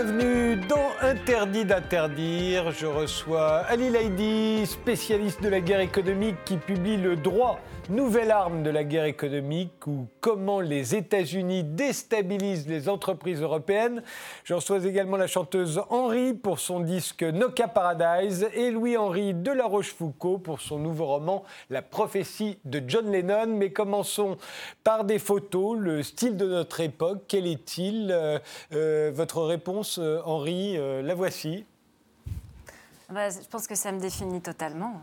Bienvenue dans Interdit d'interdire. Je reçois Ali Laidi, spécialiste de la guerre économique, qui publie Le droit, nouvelle arme de la guerre économique ou comment les États-Unis déstabilisent les entreprises européennes. Je reçois également la chanteuse Henri pour son disque Nokia Paradise et Louis-Henri de la Rochefoucauld pour son nouveau roman La prophétie de John Lennon. Mais commençons par des photos, le style de notre époque. Quel est-il? Euh, euh, Votre réponse euh, Henri, la voici. Bah, je pense que ça me définit totalement.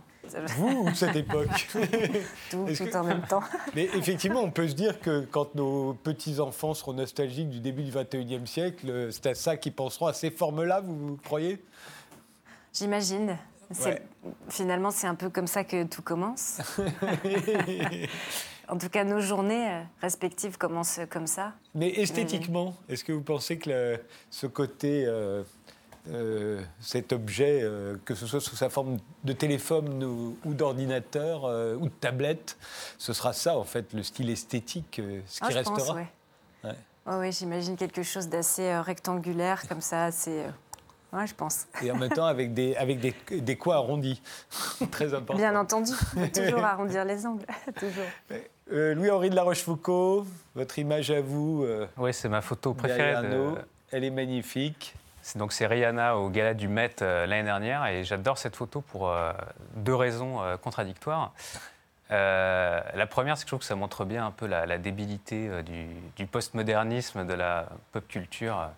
Vous ou cette époque Tout, tout en même temps. Mais effectivement, on peut se dire que quand nos petits-enfants seront nostalgiques du début du 21e siècle, euh, c'est à ça qu'ils penseront, à ces formes-là, vous croyez? J'imagine. Finalement, c'est un peu comme ça que tout commence. en tout cas, nos journées euh, respectives commencent comme ça. Mais esthétiquement, est-ce que vous pensez que ce côté, euh, euh, cet objet, que ce soit sous sa forme de téléphone ou, d'ordinateur ou de tablette, ce sera ça en fait, le style esthétique, ce qui ah, restera Oui, j'imagine quelque chose d'assez rectangulaire comme ça, assez Ouais, je pense. Et en même temps, avec des, avec des, des coins arrondis. Très important. Bien entendu. toujours arrondir les angles. toujours. Euh, Louis-Henri de la Rochefoucauld, votre image à vous. Euh, oui, c'est ma photo préférée. Elle est magnifique. Donc c'est Rihanna au gala du Met euh, l'année dernière et j'adore cette photo pour deux raisons contradictoires. la première, c'est que je trouve que ça montre bien un peu la, débilité du postmodernisme de la pop culture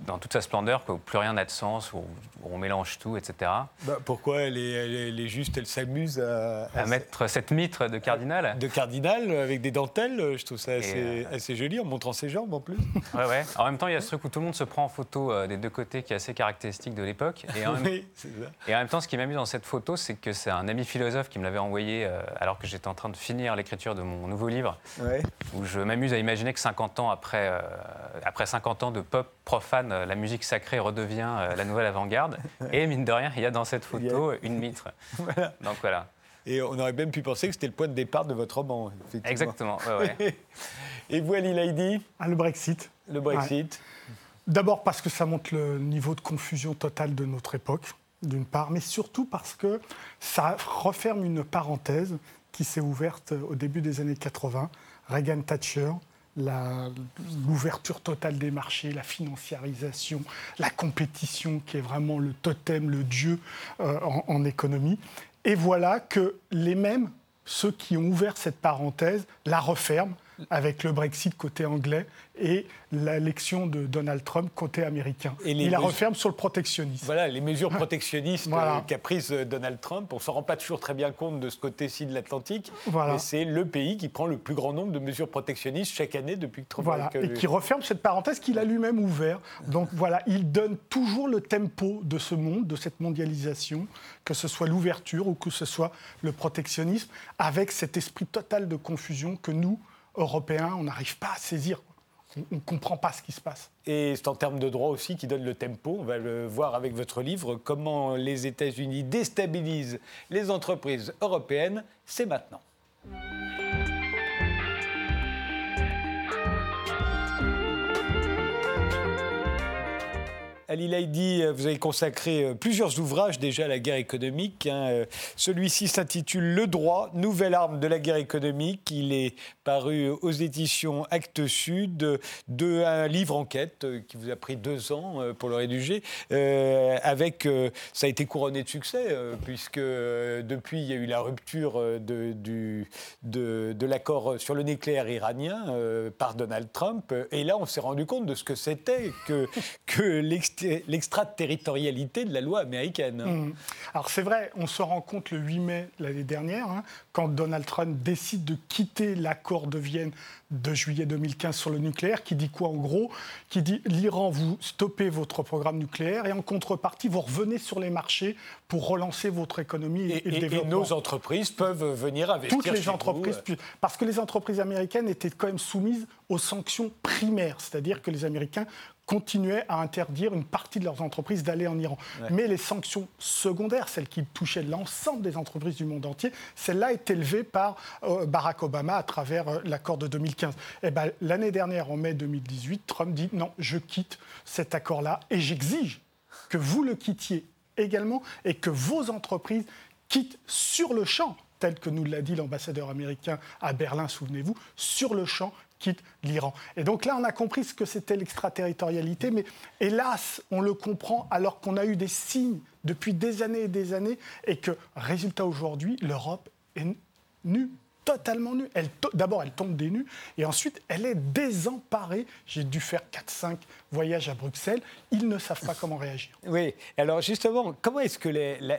dans toute sa splendeur, que plus rien n'a de sens, où, on mélange tout, etc. Bah, pourquoi elle est, elle est, juste, elle s'amuse à, à, mettre cette mitre de cardinal De cardinal avec des dentelles, je trouve ça assez, euh, assez, joli en montrant ses jambes en plus. Ouais, ouais. En même temps, il y a ce truc où tout le monde se prend en photo euh, des deux côtés qui est assez caractéristique de l'époque. Et, oui, et, en même temps, ce qui m'amuse dans cette photo, c'est que c'est un ami philosophe qui me l'avait envoyé euh, alors que j'étais en train de finir l'écriture de mon nouveau livre, où je m'amuse à imaginer que 50 ans après, après 50 ans de pop profane, euh, la musique sacrée redevient euh, la nouvelle avant-garde. Et mine de rien, il y a dans cette photo une mitre. Donc voilà. Et on aurait même pu penser que c'était le point de départ de votre roman. Exactement. Et vous, Ali Laidi ah, Le Brexit. Le Brexit. D'abord parce que ça montre le niveau de confusion totale de notre époque, d'une part, mais surtout parce que ça referme une parenthèse qui s'est ouverte au début des années 80. Reagan Thatcher, l'ouverture totale des marchés, la financiarisation, la compétition qui est vraiment le totem, le dieu euh, en, économie. Et voilà que les mêmes, ceux qui ont ouvert cette parenthèse, la referment avec le Brexit côté anglais et l'élection de Donald Trump côté américain. Et Il la referme sur le protectionnisme. Voilà, les mesures protectionnistes euh, qu'a prises euh, Donald Trump, on ne se rend pas toujours très bien compte de ce côté-ci de l'Atlantique, voilà. c'est le pays qui prend le plus grand nombre de mesures protectionnistes chaque année depuis que Trump voilà. Et qui referme cette parenthèse qu'il a lui-même ouverte. Donc voilà, il donne toujours le tempo de ce monde, de cette mondialisation, que ce soit l'ouverture ou que ce soit le protectionnisme, avec cet esprit total de confusion que nous, Européens, on n'arrive pas à saisir. On ne comprend pas ce qui se passe. Et c'est en termes de droit aussi qui donne le tempo. On va le voir avec votre livre, comment les États-Unis déstabilisent les entreprises européennes. C'est maintenant. Ali Laidi, euh, vous avez consacré euh, plusieurs ouvrages déjà à la guerre économique. Hein. Euh, celui-ci s'intitule Le droit, nouvelle arme de la guerre économique. Il est paru aux éditions Actes Sud de un livre enquête qui vous a pris deux ans pour le rédiger. ça a été couronné de succès puisque depuis il y a eu la rupture de, l'accord sur le nucléaire iranien par Donald Trump. Et là, on s'est rendu compte de ce que c'était que, que l'extraterritorialité de la loi américaine. Mmh. Alors c'est vrai, on se rend compte le 8 mai l'année dernière, hein, quand Donald Trump décide de quitter l'accord de Vienne de juillet 2015 sur le nucléaire, qui dit quoi en gros? Qui dit l'Iran, vous stoppez votre programme nucléaire et en contrepartie, vous revenez sur les marchés pour relancer votre économie et, le développement. Et nos entreprises peuvent venir investir Toutes les entreprises, parce que les entreprises américaines étaient quand même soumises aux sanctions primaires, c'est-à-dire que les Américains continuaient à interdire une partie de leurs entreprises d'aller en Iran. Mais les sanctions secondaires, celles qui touchaient l'ensemble des entreprises du monde entier, celles-là étaient levées par euh, Barack Obama à travers euh, l'accord de 2015. Et ben, L'année dernière, en mai 2018, Trump dit non, je quitte cet accord-là et j'exige que vous le quittiez également et que vos entreprises quittent sur le champ tel que nous l'a dit l'ambassadeur américain à Berlin, souvenez-vous, sur le champ quitte l'Iran. Et donc là, on a compris ce que c'était l'extraterritorialité, mais hélas, on le comprend alors qu'on a eu des signes depuis des années et des années, et que, résultat aujourd'hui, l'Europe est nue totalement nue. D'abord, elle tombe des nues, et ensuite, elle est désemparée. J'ai dû faire 4-5 voyages à Bruxelles. Ils ne savent pas comment réagir. Oui, alors justement, comment est-ce que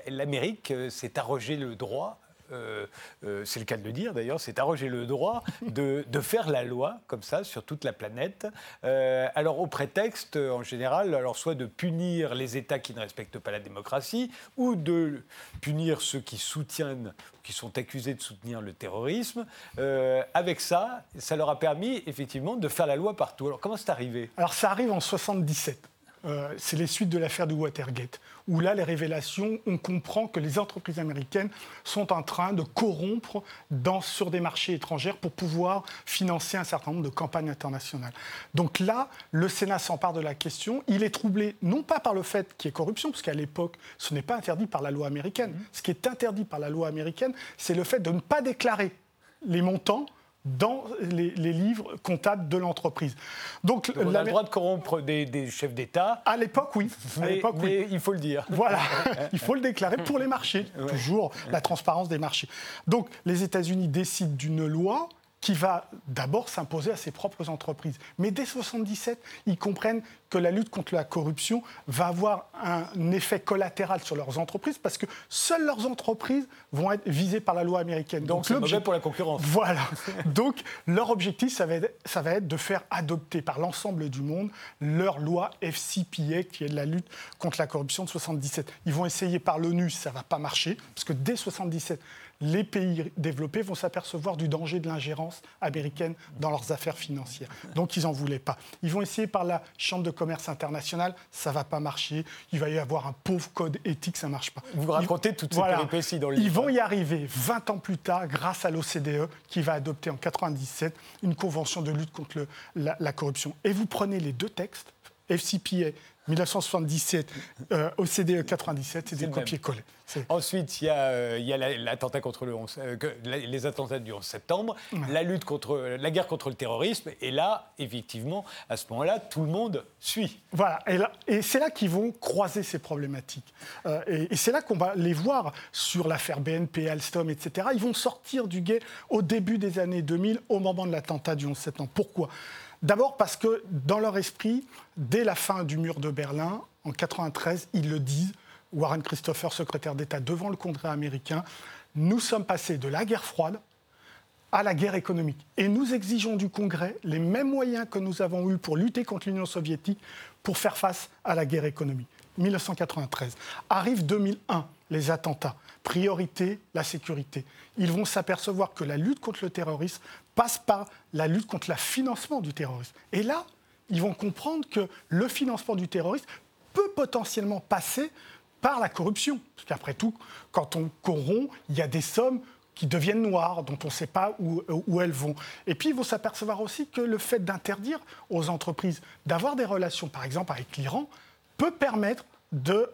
l'Amérique euh, s'est arrogé le droit euh, euh, c'est le cas de le dire d'ailleurs, c'est arroger le droit de, faire la loi comme ça sur toute la planète. Euh, alors au prétexte en général, alors soit de punir les États qui ne respectent pas la démocratie ou de punir ceux qui soutiennent, qui sont accusés de soutenir le terrorisme. avec ça, ça leur a permis effectivement de faire la loi partout. Alors comment c'est arrivé? Alors ça arrive en 77. C'est les suites de l'affaire du Watergate, où là, les révélations, on comprend que les entreprises américaines sont en train de corrompre dans, sur des marchés étrangers pour pouvoir financer un certain nombre de campagnes internationales. Donc là, le Sénat s'empare de la question. Il est troublé non pas par le fait qu'il y ait corruption, parce qu'à l'époque, ce n'est pas interdit par la loi américaine. Mmh. Ce qui est interdit par la loi américaine, c'est le fait de ne pas déclarer les montants dans les, livres comptables de l'entreprise. Donc, on a le droit de corrompre des, chefs d'État. À l'époque, oui. Mais, oui. il faut le dire. Voilà, il faut le déclarer pour les marchés. Toujours la transparence des marchés. Donc, les États-Unis décident d'une loi qui va d'abord s'imposer à ses propres entreprises. Mais dès 1977, ils comprennent que la lutte contre la corruption va avoir un effet collatéral sur leurs entreprises parce que seules leurs entreprises vont être visées par la loi américaine. Donc, c'est mauvais pour la concurrence. Voilà. Donc leur objectif, ça va, être, ça va être de faire adopter par l'ensemble du monde leur loi FCPA, qui est la lutte contre la corruption de 1977. Ils vont essayer par l'ONU, ça ne va pas marcher, parce que dès 1977, les pays développés vont s'apercevoir du danger de l'ingérence américaine dans leurs affaires financières. Donc ils n'en voulaient pas. Ils vont essayer par la Chambre de commerce internationale, ça ne va pas marcher. Il va y avoir un pauvre code éthique, ça ne marche pas. Vous racontez toutes ces péripéties dans le livre. Ils vont y arriver 20 ans plus tard grâce à l'OCDE qui va adopter en 1997 une convention de lutte contre la, la corruption. Et vous prenez les deux textes, FCPA 1977, euh, OCDE 97, c'est des copier-coller. Ensuite, il y a, euh, l'attentat contre le 11, euh, les attentats du 11 septembre, la lutte contre la guerre contre le terrorisme, et là, effectivement, à ce moment-là, tout le monde suit. Voilà, et, et c'est là qu'ils vont croiser ces problématiques. Euh, et, et c'est là qu'on va les voir sur l'affaire BNP, Alstom, etc. Ils vont sortir du guet au début des années 2000, au moment de l'attentat du 11 septembre. Pourquoi? D'abord parce que dans leur esprit, dès la fin du mur de Berlin, en 1993, ils le disent, Warren Christopher, secrétaire d'État devant le Congrès américain, nous sommes passés de la guerre froide à la guerre économique. Et nous exigeons du Congrès les mêmes moyens que nous avons eus pour lutter contre l'Union soviétique pour faire face à la guerre économique. 1993. Arrive 2001, les attentats. Priorité, la sécurité. Ils vont s'apercevoir que la lutte contre le terrorisme passe par la lutte contre le financement du terrorisme. Et là, ils vont comprendre que le financement du terrorisme peut potentiellement passer par la corruption. Parce qu'après tout, quand on corrompt, il y a des sommes qui deviennent noires, dont on ne sait pas où, où, elles vont. Et puis, ils vont s'apercevoir aussi que le fait d'interdire aux entreprises d'avoir des relations, par exemple avec l'Iran, peut permettre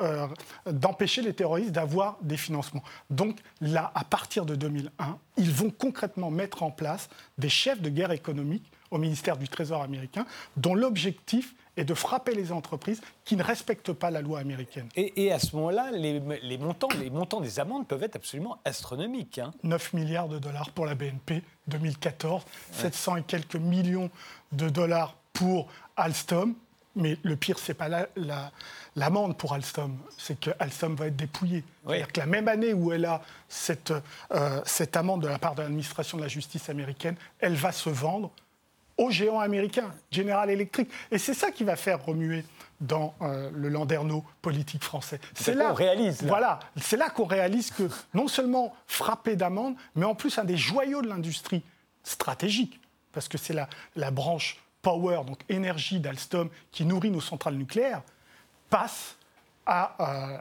euh, d'empêcher les terroristes d'avoir des financements. Donc là, à partir de 2001, ils vont concrètement mettre en place des chefs de guerre économique au ministère du Trésor américain, dont l'objectif est de frapper les entreprises qui ne respectent pas la loi américaine. Et, à ce moment-là, les, montants, les montants des amendes peuvent être absolument astronomiques. 9 hein. milliards de dollars pour la BNP 2014, 700 et quelques millions de dollars pour Alstom, mais le pire, ce n'est pas l'amende la, pour Alstom, c'est que Alstom va être dépouillé. C'est-à-dire que la même année où elle a cette, euh, cette amende de la part de l'administration de la justice américaine, elle va se vendre aux géants américains, General Electric. Et c'est ça qui va faire remuer dans euh, le landerneau politique français. C'est là qu'on réalise. Voilà, c'est là qu'on réalise que non seulement frapper d'amende, mais en plus un des joyaux de l'industrie stratégique, parce que c'est la, la branche power, donc énergie d'Alstom, qui nourrit nos centrales nucléaires, passe à,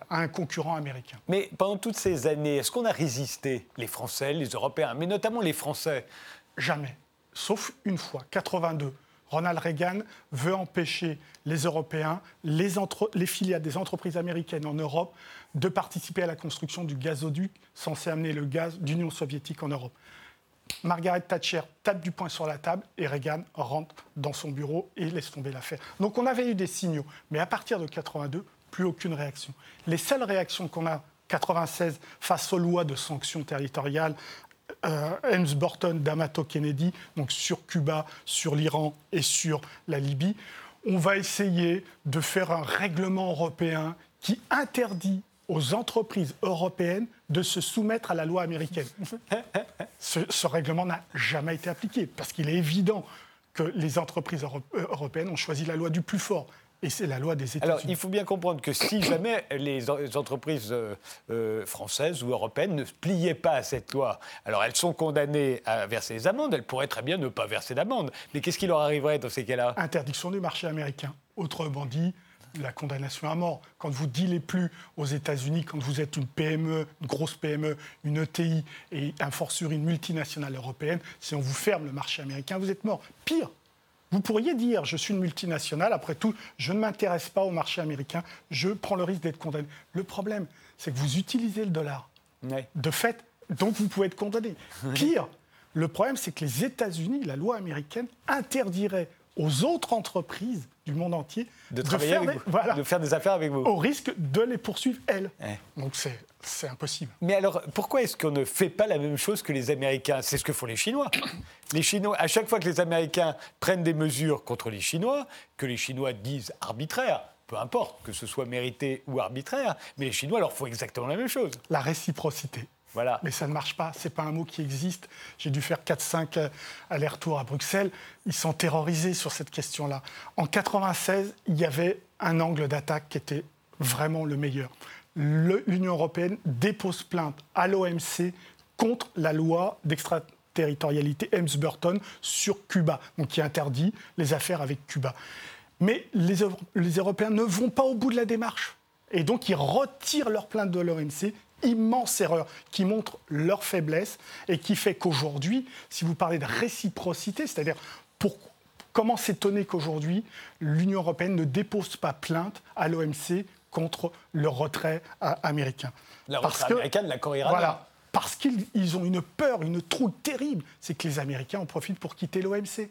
à, un concurrent américain. Mais pendant toutes ces années, est-ce qu'on a résisté, les Français, les Européens, mais notamment les Français? Jamais. Sauf une fois, 82. Ronald Reagan veut empêcher les Européens, les, les, filiales des entreprises américaines en Europe de participer à la construction du gazoduc censé amener le gaz d'Union soviétique en Europe. Margaret Thatcher tape du poing sur la table et Reagan rentre dans son bureau et laisse tomber l'affaire. Donc on avait eu des signaux, mais à partir de 82, plus aucune réaction. Les seules réactions qu'on a 96 face aux lois de sanctions territoriales euh, Helms d'Amato Kennedy, donc sur Cuba, sur l'Iran et sur la Libye. On va essayer de faire un règlement européen qui interdit aux entreprises européennes de se soumettre à la loi américaine. ce, règlement n'a jamais été appliqué parce qu'il est évident que les entreprises européennes ont choisi la loi du plus fort. Et c'est la loi des États-Unis. Alors, il faut bien comprendre que si jamais les entreprises euh, euh, françaises ou européennes ne pliaient pas à cette loi, alors elles sont condamnées à verser des amendes, elles pourraient très bien ne pas verser d'amendes. Mais qu'est-ce qui leur arriverait dans ces cas-là? Interdiction du marché américain. Autrement dit, la condamnation à mort. Quand vous dealez plus aux États-Unis, quand vous êtes une PME, une grosse PME, une ETI et un fortiori une multinationale européenne, si on vous ferme le marché américain, vous êtes mort. Pire, vous pourriez dire, je suis une multinationale, après tout, je ne m'intéresse pas au marché américain, je prends le risque d'être condamné. Le problème, c'est que vous utilisez le dollar. De fait, donc vous pouvez être condamné. Pire, le problème, c'est que les États-Unis, la loi américaine, interdirait aux autres entreprises du monde entier de, faire, des, de faire des affaires avec vous. Au risque de les poursuivre, elles. Donc c'est impossible. Mais alors, pourquoi est-ce qu'on ne fait pas la même chose que les Américains? C'est ce que font les Chinois. Les Chinois, à chaque fois que les Américains prennent des mesures contre les Chinois, que les Chinois disent arbitraires, peu importe que ce soit mérité ou arbitraire, mais les Chinois leur font exactement la même chose. La réciprocité. Mais ça ne marche pas, ce n'est pas un mot qui existe. J'ai dû faire 4-5 euh, allers-retours à Bruxelles. Ils sont terrorisés sur cette question-là. En 96, il y avait un angle d'attaque qui était vraiment le meilleur. L'Union européenne dépose plainte à l'OMC contre la loi d'extraterritorialité Helms-Burton sur Cuba, donc qui interdit les affaires avec Cuba. Mais les Européens ne vont pas au bout de la démarche. Et donc, ils retirent leur plainte de l'OMC immense erreur qui montre leur faiblesse et qui fait qu'aujourd'hui, si vous parlez de réciprocité, c'est-à-dire comment s'étonner qu'aujourd'hui l'Union européenne ne dépose pas plainte à l'OMC contre le retrait américain Le retrait américain de la Corée Voilà, parce qu'ils ont une peur, une trouille terrible, c'est que les Américains en profitent pour quitter l'OMC.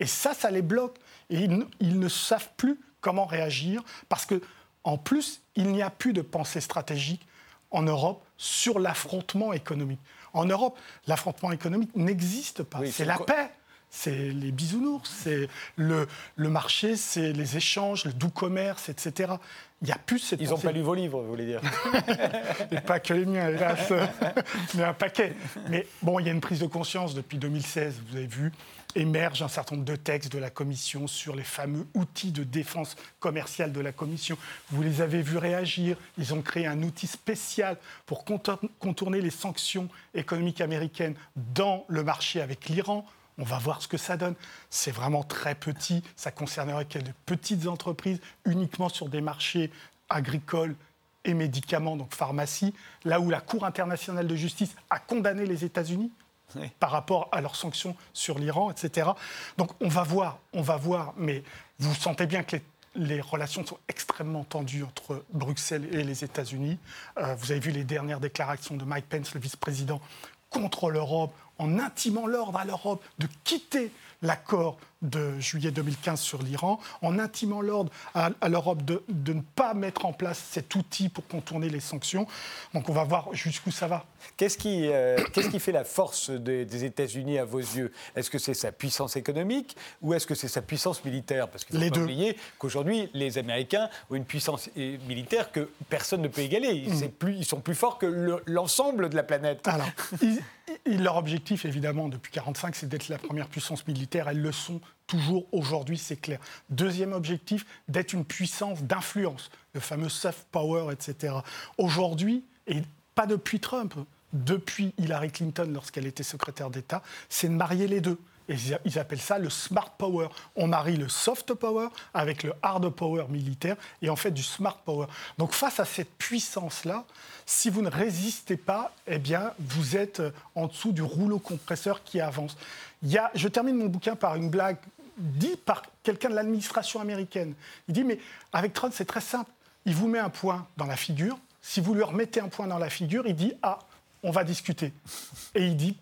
Et ça, ça les bloque. Et ils, ils ne savent plus comment réagir parce que, en plus, il n'y a plus de pensée stratégique en Europe sur l'affrontement économique. En Europe, l'affrontement économique n'existe pas. c'est la paix. C'est les bisounours, c'est le, le marché, c'est les échanges, le doux commerce, etc. Il n'y a plus cette Ils n'ont pas lu vos livres, vous voulez dire Et pas que les miens, hélas, mais un paquet. Mais bon, il y a une prise de conscience depuis 2016, vous avez vu, émerge un certain nombre de textes de la Commission sur les fameux outils de défense commerciale de la Commission. Vous les avez vus réagir. Ils ont créé un outil spécial pour contourner les sanctions économiques américaines dans le marché avec l'Iran. On va voir ce que ça donne. C'est vraiment très petit. Ça concernerait que de petites entreprises, uniquement sur des marchés agricoles et médicaments, donc pharmacie, là où la Cour internationale de justice a condamné les États-Unis par rapport à leurs sanctions sur l'Iran, etc. Donc on va voir, on va voir, mais vous sentez bien que les, relations sont extrêmement tendues entre Bruxelles et les États-Unis. Euh, vous avez vu les dernières déclarations de Mike Pence, le vice-président, contre l'Europe, en intimant l'ordre à l'Europe de quitter l'accord de juillet 2015 sur l'Iran, en intimant l'ordre à, l'Europe de, ne pas mettre en place cet outil pour contourner les sanctions. Donc on va voir jusqu'où ça va. Qu'est-ce qui, euh, qui, fait la force des, États-Unis à vos yeux? Est-ce que c'est sa puissance économique ou est-ce que c'est sa puissance militaire? Parce qu'il faut pas oublier qu'aujourd'hui, les Américains ont une puissance militaire que personne ne peut égaler. Ils, mm. plus, ils sont plus forts que l'ensemble de la planète. Alors, leur objectif, évidemment, depuis 1945, c'est d'être la première puissance militaire. Elles le sont toujours aujourd'hui, c'est clair. Deuxième objectif, d'être une puissance d'influence, le fameux soft power, etc. Aujourd'hui, et pas depuis Trump, depuis Hillary Clinton lorsqu'elle était secrétaire d'État, c'est de marier les deux. Et ils appellent ça le smart power. On marie le soft power avec le hard power militaire et en fait du smart power. Donc face à cette puissance-là, si vous ne résistez pas, eh bien, vous êtes euh, en dessous du rouleau compresseur qui avance. Je termine mon bouquin par une blague dite par quelqu'un de l'administration américaine. Il dit, mais avec Trump, c'est très simple. Il vous met un point dans la figure. Si vous lui remettez un point dans la figure, il dit, ah, on va discuter. Et il dit,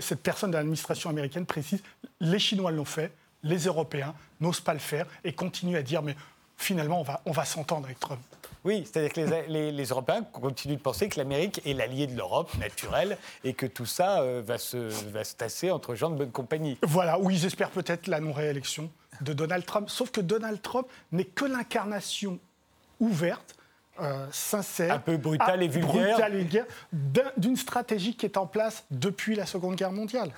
cette personne de l'administration américaine précise, les Chinois l'ont fait, les Européens n'osent pas le faire et continuent à dire, mais finalement, on va, on va s'entendre avec Trump. Oui, c'est-à-dire que les, Européens continuent de penser que l'Amérique est l'allié de l'Europe naturel et que tout ça euh, va, se, va se tasser entre gens de bonne compagnie. Voilà, oui, ils espèrent peut-être la non-réélection de Donald Trump. Sauf que Donald Trump n'est que l'incarnation ouverte euh, sincère, un peu brutale et vulgaire, d'une stratégie qui est en place depuis la Seconde Guerre mondiale.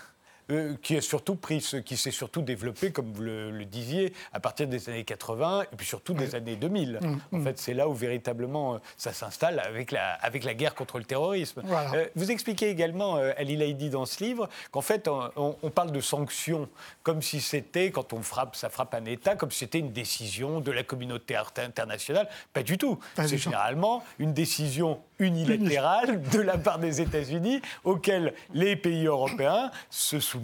Euh, qui a surtout pris, qui s'est surtout développé, comme vous le, disiez, à partir des années 80 et puis surtout des années 2000. Mmh, en mmh. fait, c'est là où véritablement euh, ça s'installe avec la, avec la guerre contre le terrorisme. Euh, vous expliquez également, Ali Laïdi, dans ce livre, qu'en fait, on, parle de sanctions comme si c'était, quand on frappe, ça frappe un État, comme si c'était une décision de la communauté internationale. Pas du tout. C'est généralement une décision unilatérale de la part des États-Unis auquel les pays européens se soumettent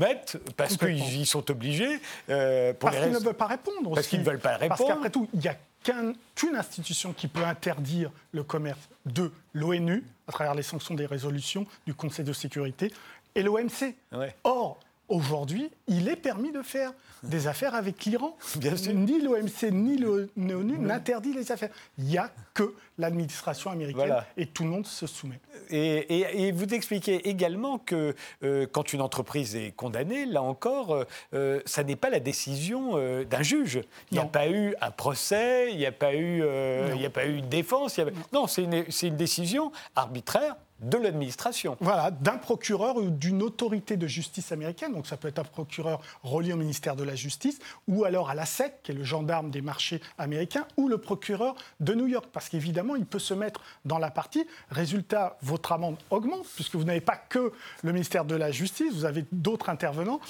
parce qu'ils y sont obligés. Euh, parce qu'ils ne veulent pas répondre. Parce qu'ils ne veulent pas répondre. Parce qu'après tout, il n'y a qu'une institution qui peut interdire le commerce de l'ONU, à travers les sanctions des résolutions du Conseil de sécurité, et l'OMC. Or, aujourd'hui, il est permis de faire des affaires avec l'Iran. Ni l'OMC ni l'ONU n'interdit les affaires. Il n'y a que l'administration américaine et tout le monde se soumet. Et, vous expliquez également que euh, quand une entreprise est condamnée, là encore, euh, euh, ça n'est pas la décision d'un juge. Il n'y a pas eu un procès, il n'y a, pas eu, il a pas eu une défense. Non, c'est une, une décision arbitraire de l'administration. Voilà, d'un procureur ou d'une autorité de justice américaine. Donc ça peut être un procureur relié au ministère de la Justice, ou alors à la SEC, qui est le gendarme des marchés américains, ou le procureur de New York. Parce qu'évidemment, il peut se mettre dans la partie. Résultat, votre amende augmente, puisque vous n'avez pas que le ministère de la Justice, vous avez d'autres intervenants.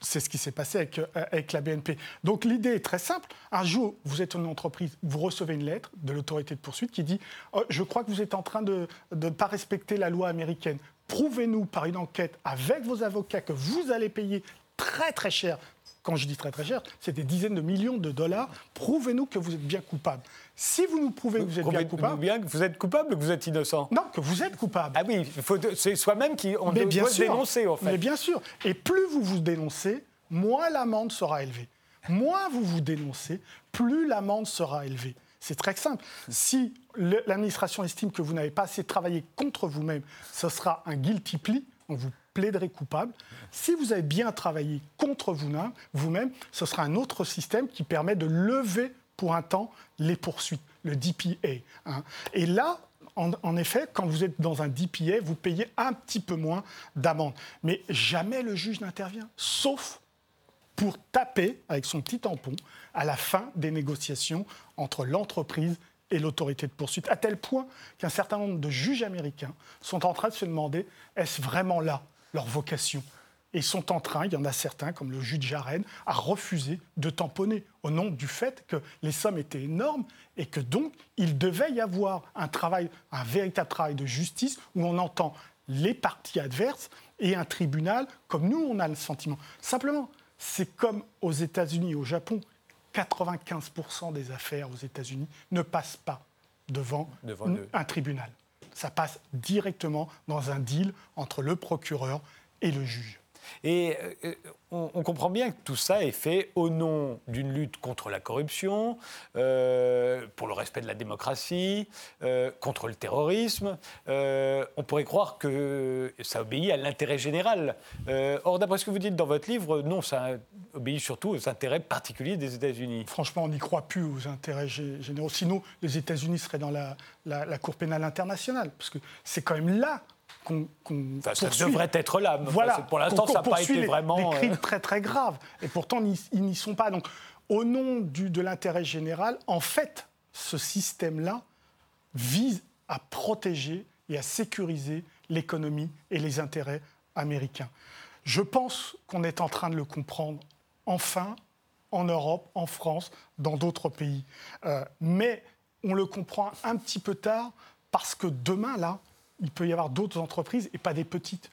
C'est ce qui s'est passé avec, euh, avec la BNP. Donc l'idée est très simple. Un jour, vous êtes une entreprise, vous recevez une lettre de l'autorité de poursuite qui dit oh, Je crois que vous êtes en train de ne pas respecter la loi américaine. Prouvez-nous par une enquête avec vos avocats que vous allez payer très très cher. Quand je dis très très cher, c'est des dizaines de millions de dollars. Prouvez-nous que vous êtes bien coupable. Si vous nous prouvez que vous êtes bien coupable, bien que vous êtes coupable ou que vous êtes innocent? Non, que vous êtes coupable. Ah oui, c'est soi-même qui on doit bien sûr, dénoncer en fait. Mais bien sûr. Et plus vous vous dénoncez, moins l'amende sera élevée. Moins vous vous dénoncez, plus l'amende sera élevée. C'est très simple. Si l'administration estime que vous n'avez pas assez travaillé contre vous-même, ce sera un guilty plea, on vous plaiderez coupable. Si vous avez bien travaillé contre vous-même, ce sera un autre système qui permet de lever pour un temps les poursuites, le DPA. Hein. Et là, en, effet, quand vous êtes dans un DPA, vous payez un petit peu moins d'amende. Mais jamais le juge n'intervient, sauf pour taper avec son petit tampon à la fin des négociations entre l'entreprise et l'autorité de poursuite, à tel point qu'un certain nombre de juges américains sont en train de se demander est-ce vraiment là leur vocation? Et sont en train, il y en a certains, comme le juge Jaren, à refuser de tamponner au nom du fait que les sommes étaient énormes et que donc il devait y avoir un travail, un véritable travail de justice où on entend les parties adverses et un tribunal comme nous on a le sentiment. Simplement, c'est comme aux États-Unis et au Japon. 95% des affaires aux États-Unis ne passent pas devant, un tribunal. Ça passe directement dans un deal entre le procureur et le juge. Et euh, on, comprend bien que tout ça est fait au nom d'une lutte contre la corruption, euh, pour le respect de la démocratie, euh, contre le terrorisme. on pourrait croire que ça obéit à l'intérêt général. or, d'après ce que vous dites dans votre livre, non, ça obéit surtout aux intérêts particuliers des États-Unis. Franchement, on n'y croit plus aux intérêts généraux. Sinon, les États-Unis seraient dans la Cour pénale internationale, parce que c'est quand même là ça devrait être là. Voilà. Pour l'instant, ça n'a pas été vraiment. Des crimes euh, très très graves. Et pourtant, ils n'y sont pas. Donc, au nom du, de l'intérêt général, en fait, ce système-là vise à protéger et à sécuriser l'économie et les intérêts américains. Je pense qu'on est en train de le comprendre enfin en Europe, en France, dans d'autres pays. Euh, mais on le comprend un petit peu tard parce que demain, là, il peut y avoir d'autres entreprises et pas des petites.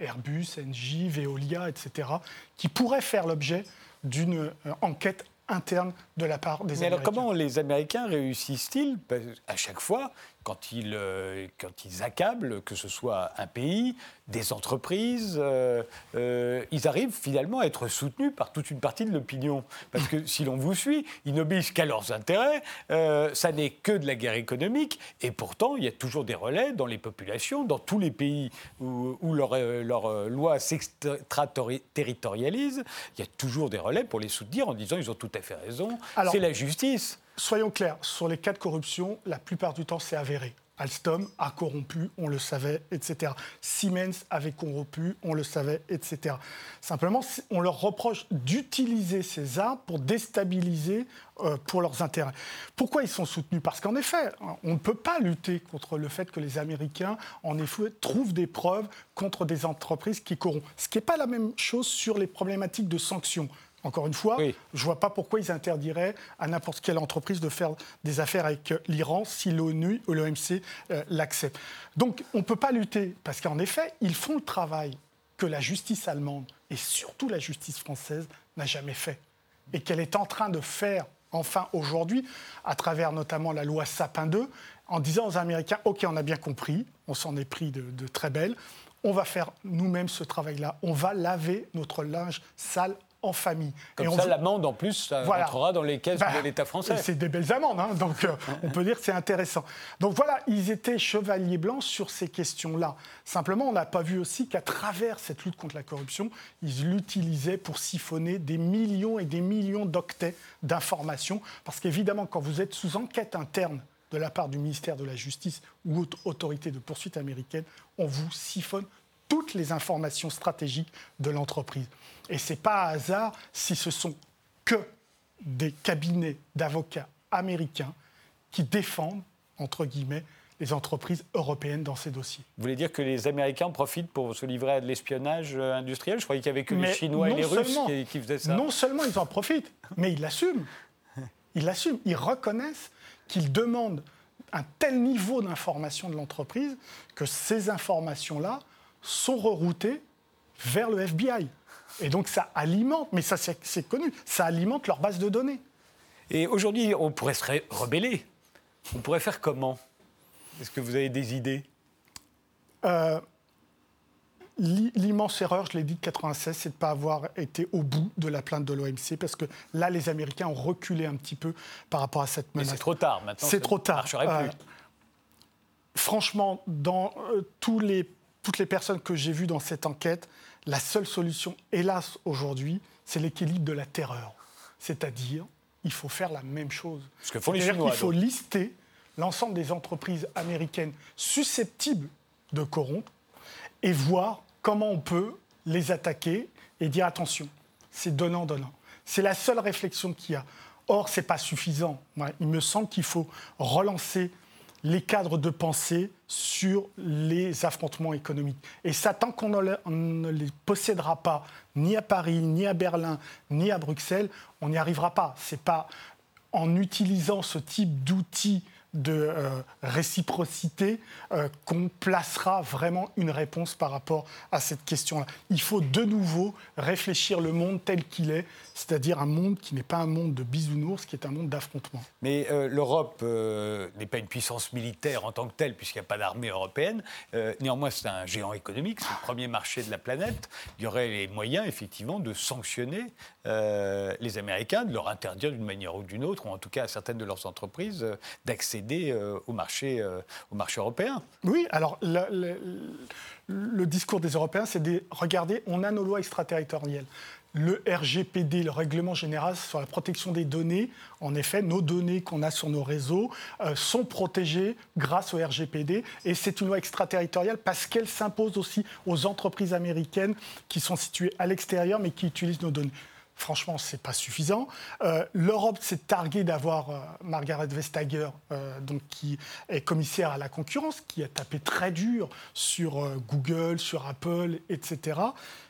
Airbus, NJ, Veolia, etc., qui pourraient faire l'objet d'une euh, enquête interne de la part des Mais Américains. alors comment les Américains réussissent-ils? Que À chaque fois, quand ils, euh, quand ils accablent, que ce soit un pays, des entreprises, euh, euh, ils arrivent finalement à être soutenus par toute une partie de l'opinion. Parce que si l'on vous suit, ils n'obéissent qu'à leurs intérêts, euh, ça n'est que de la guerre économique, et pourtant il y a toujours des relais dans les populations, dans tous les pays où, où leur, leur, loi s'extraterritorialise, il y a toujours des relais pour les soutenir en disant ils ont tout à fait raison, c'est la justice. Soyons clairs, sur les cas de corruption, la plupart du temps, c'est avéré. Alstom a corrompu, on le savait, etc. Siemens avait corrompu, on le savait, etc. Simplement, on leur reproche d'utiliser ces armes pour déstabiliser euh, pour leurs intérêts. Pourquoi ils sont soutenus? Parce qu'en effet, on ne peut pas lutter contre le fait que les Américains, en effet, trouvent des preuves contre des entreprises qui corrompent. Ce qui n'est pas la même chose sur les problématiques de sanctions. Encore une fois, Oui. je ne vois pas pourquoi ils interdiraient à n'importe quelle entreprise de faire des affaires avec l'Iran si l'ONU ou l'OMC euh, l'acceptent. Donc on ne peut pas lutter, parce qu'en effet, ils font le travail que la justice allemande, et surtout la justice française, n'a jamais fait. Et qu'elle est en train de faire, enfin aujourd'hui, à travers notamment la loi Sapin 2, en disant aux Américains, OK, on a bien compris, on s'en est pris de, de très belles, on va faire nous-mêmes ce travail-là, on va laver notre linge sale en famille. Comme et on ça, l'amende, en plus, ça Voilà. rentrera dans les caisses bah, de l'État français. C'est des belles amendes, hein, donc euh, on peut dire que c'est intéressant. Donc voilà, ils étaient chevaliers blancs sur ces questions-là. Simplement, on n'a pas vu aussi qu'à travers cette lutte contre la corruption, ils l'utilisaient pour siphonner des millions et des millions d'octets d'informations. Parce qu'évidemment, quand vous êtes sous enquête interne de la part du ministère de la Justice ou autre autorité de poursuite américaine, on vous siphonne toutes les informations stratégiques de l'entreprise. Et ce n'est pas un hasard si ce sont que des cabinets d'avocats américains qui défendent, entre guillemets, les entreprises européennes dans ces dossiers. Vous voulez dire que les Américains profitent pour se livrer à de l'espionnage euh, industriel? Je croyais qu'il n'y avait que les Chinois et les Russes qui, qui faisaient ça. Non seulement ils en profitent, mais ils l'assument. Ils l'assument. Ils reconnaissent qu'ils demandent un tel niveau d'information de l'entreprise que ces informations-là sont reroutées vers le FBI. Et donc ça alimente, mais ça c'est connu, ça alimente leur base de données. Et aujourd'hui, on pourrait se rebeller. On pourrait faire comment? Est-ce que vous avez des idées? Euh, l'i- L'immense erreur, je l'ai dit, de 96, c'est de ne pas avoir été au bout de la plainte de l'OMC, parce que là, les Américains ont reculé un petit peu par rapport à cette menace. c'est trop tard maintenant. C'est ça trop tard. marcherait Euh, plus. franchement, dans euh, tous les, toutes les personnes que j'ai vues dans cette enquête, la seule solution, hélas, aujourd'hui, c'est l'équilibre de la terreur. C'est-à-dire, il faut faire la même chose. Ce que font les Chinois, qu'il faut donc. lister l'ensemble des entreprises américaines susceptibles de corrompre et voir comment on peut les attaquer et dire attention, c'est donnant-donnant. C'est la seule réflexion qu'il y a. Or, ce n'est pas suffisant. Il me semble qu'il faut relancer les cadres de pensée sur les affrontements économiques. Et ça, tant qu'on ne, les possédera pas, ni à Paris, ni à Berlin, ni à Bruxelles, on n'y arrivera pas. C'est pas en utilisant ce type d'outils de euh, réciprocité euh, qu'on placera vraiment une réponse par rapport à cette question-là. Il faut de nouveau réfléchir le monde tel qu'il est, c'est-à-dire un monde qui n'est pas un monde de bisounours, qui est un monde d'affrontement. Mais euh, l'Europe n'est pas une puissance militaire en tant que telle, puisqu'il n'y a pas d'armée européenne. Néanmoins, c'est un géant économique, c'est le premier marché de la planète. Il y aurait les moyens, effectivement, de sanctionner les Américains, de leur interdire d'une manière ou d'une autre, ou en tout cas à certaines de leurs entreprises, euh, euh, au, marché, euh, au marché européen. Oui, alors le discours des Européens, c'est de regarder, on a nos lois extraterritoriales. Le RGPD, le règlement général sur la protection des données, en effet, nos données qu'on a sur nos réseaux euh, sont protégées grâce au RGPD. Et c'est une loi extraterritoriale parce qu'elle s'impose aussi aux entreprises américaines qui sont situées à l'extérieur mais qui utilisent nos données. Franchement, ce n'est pas suffisant. Euh, L'Europe s'est targuée d'avoir euh, Margaret Vestager, euh, donc, qui est commissaire à la concurrence, qui a tapé très dur sur Google, sur Apple, etc.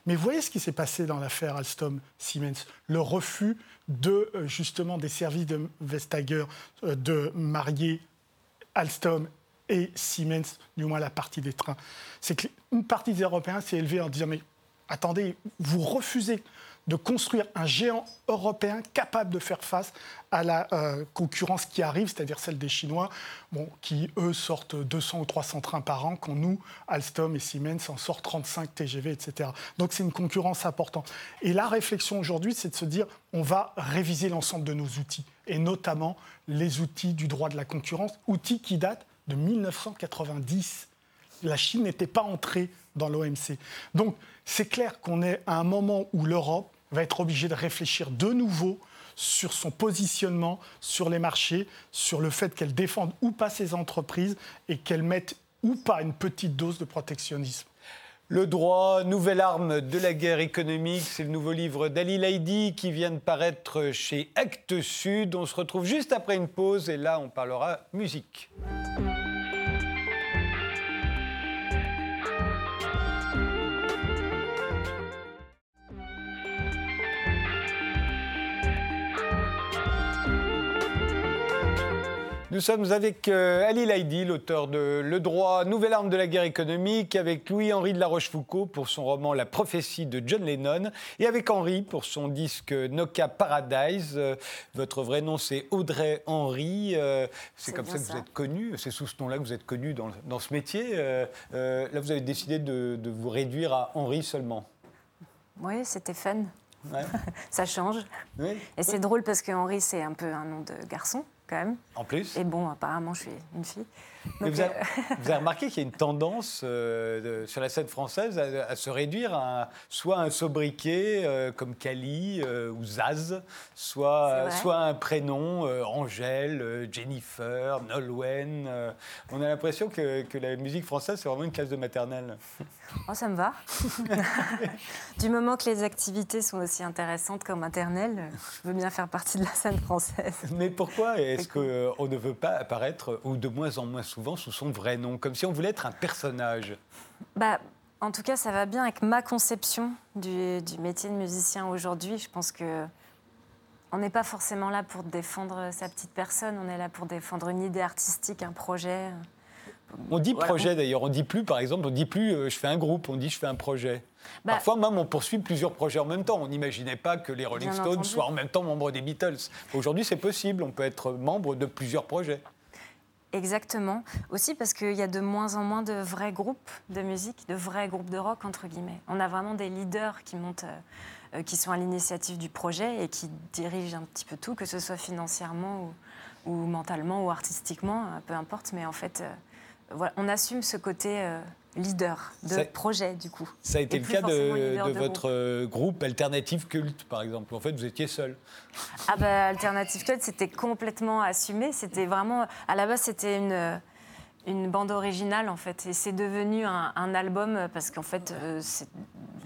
Mais voyez ce qui s'est passé dans l'affaire Alstom-Siemens Le refus de, justement, des services de Vestager de marier Alstom et Siemens, du moins la partie des trains. C'est qu'une partie des Européens s'est élevée en disant mais attendez, vous refusez de construire un géant européen capable de faire face à la euh, concurrence qui arrive, c'est-à-dire celle des Chinois, bon, qui, eux, sortent 200 ou 300 trains par an, quand nous, Alstom et Siemens, en sortent 35 TGV, etc. Donc c'est une concurrence importante. Et la réflexion aujourd'hui, c'est de se dire, on va réviser l'ensemble de nos outils, et notamment les outils du droit de la concurrence, outils qui datent de 1990. La Chine n'était pas entrée dans l'OMC. Donc c'est clair qu'on est à un moment où l'Europe va être obligé de réfléchir de nouveau sur son positionnement sur les marchés, sur le fait qu'elle défende ou pas ses entreprises et qu'elle mette ou pas une petite dose de protectionnisme. Le droit, nouvelle arme de la guerre économique, c'est le nouveau livre d'Ali Laidi qui vient de paraître chez Actes Sud. On se retrouve juste après une pause et là on parlera musique. Nous sommes avec euh, Ali Laidi, l'auteur de Le droit, nouvelle arme de la guerre économique, avec Louis-Henri de la Rochefoucauld pour son roman La prophétie de John Lennon, et avec Henri pour son disque Nokia Paradise. Euh, votre vrai nom, c'est Audrey Henri. Euh, c'est comme ça que vous êtes connu, c'est sous ce nom-là que vous êtes connu dans, ce métier. là, vous avez décidé de, vous réduire à Henri seulement. Oui, c'était fun. ça change. Et c'est drôle parce que Henri, c'est un peu un nom de garçon quand même. En plus. Et bon, apparemment, je suis une fille. Euh, vous, avez, remarqué qu'il y a une tendance euh, sur la scène française à, se réduire à soit un sobriquet euh, comme Kali ou Zaz, soit, soit un prénom, Angèle, Jennifer, Nolwenn. on a l'impression que, que, la musique française, c'est vraiment une classe de maternelle. Oh, ça me va. du moment que les activités sont aussi intéressantes comme maternelle, je veux bien faire partie de la scène française. Mais pourquoi est-ce qu'on ne veut pas apparaître, ou de moins en moins souvent, sous son vrai nom, comme si on voulait être un personnage bah, En tout cas, ça va bien avec ma conception du, métier de musicien aujourd'hui. Je pense que on n'est pas forcément là pour défendre sa petite personne, on est là pour défendre une idée artistique, un projet. On dit projet d'ailleurs, on dit plus par exemple, on dit plus euh, je fais un groupe, on dit je fais un projet. Bah, Parfois même on poursuit plusieurs projets en même temps. On n'imaginait pas que les Rolling Stones soient en même temps membres des Beatles. Aujourd'hui c'est possible, on peut être membre de plusieurs projets. Exactement. Aussi parce qu'il y a de moins en moins de vrais groupes de musique, de vrais groupes de rock, entre guillemets. On a vraiment des leaders qui montent, euh, euh, qui sont à l'initiative du projet et qui dirigent un petit peu tout, que ce soit financièrement ou, mentalement ou artistiquement, peu importe. Mais en fait, on assume ce côté euh, leader de projet, du coup. Ça a été le cas de, votre euh, groupe. Alternative Culte, par exemple. En fait, vous étiez seul. Ah bah, Alternative Culte, c'était complètement assumé. C'était vraiment... À la base, c'était une une bande originale en fait et c'est devenu un, album parce qu'en fait euh,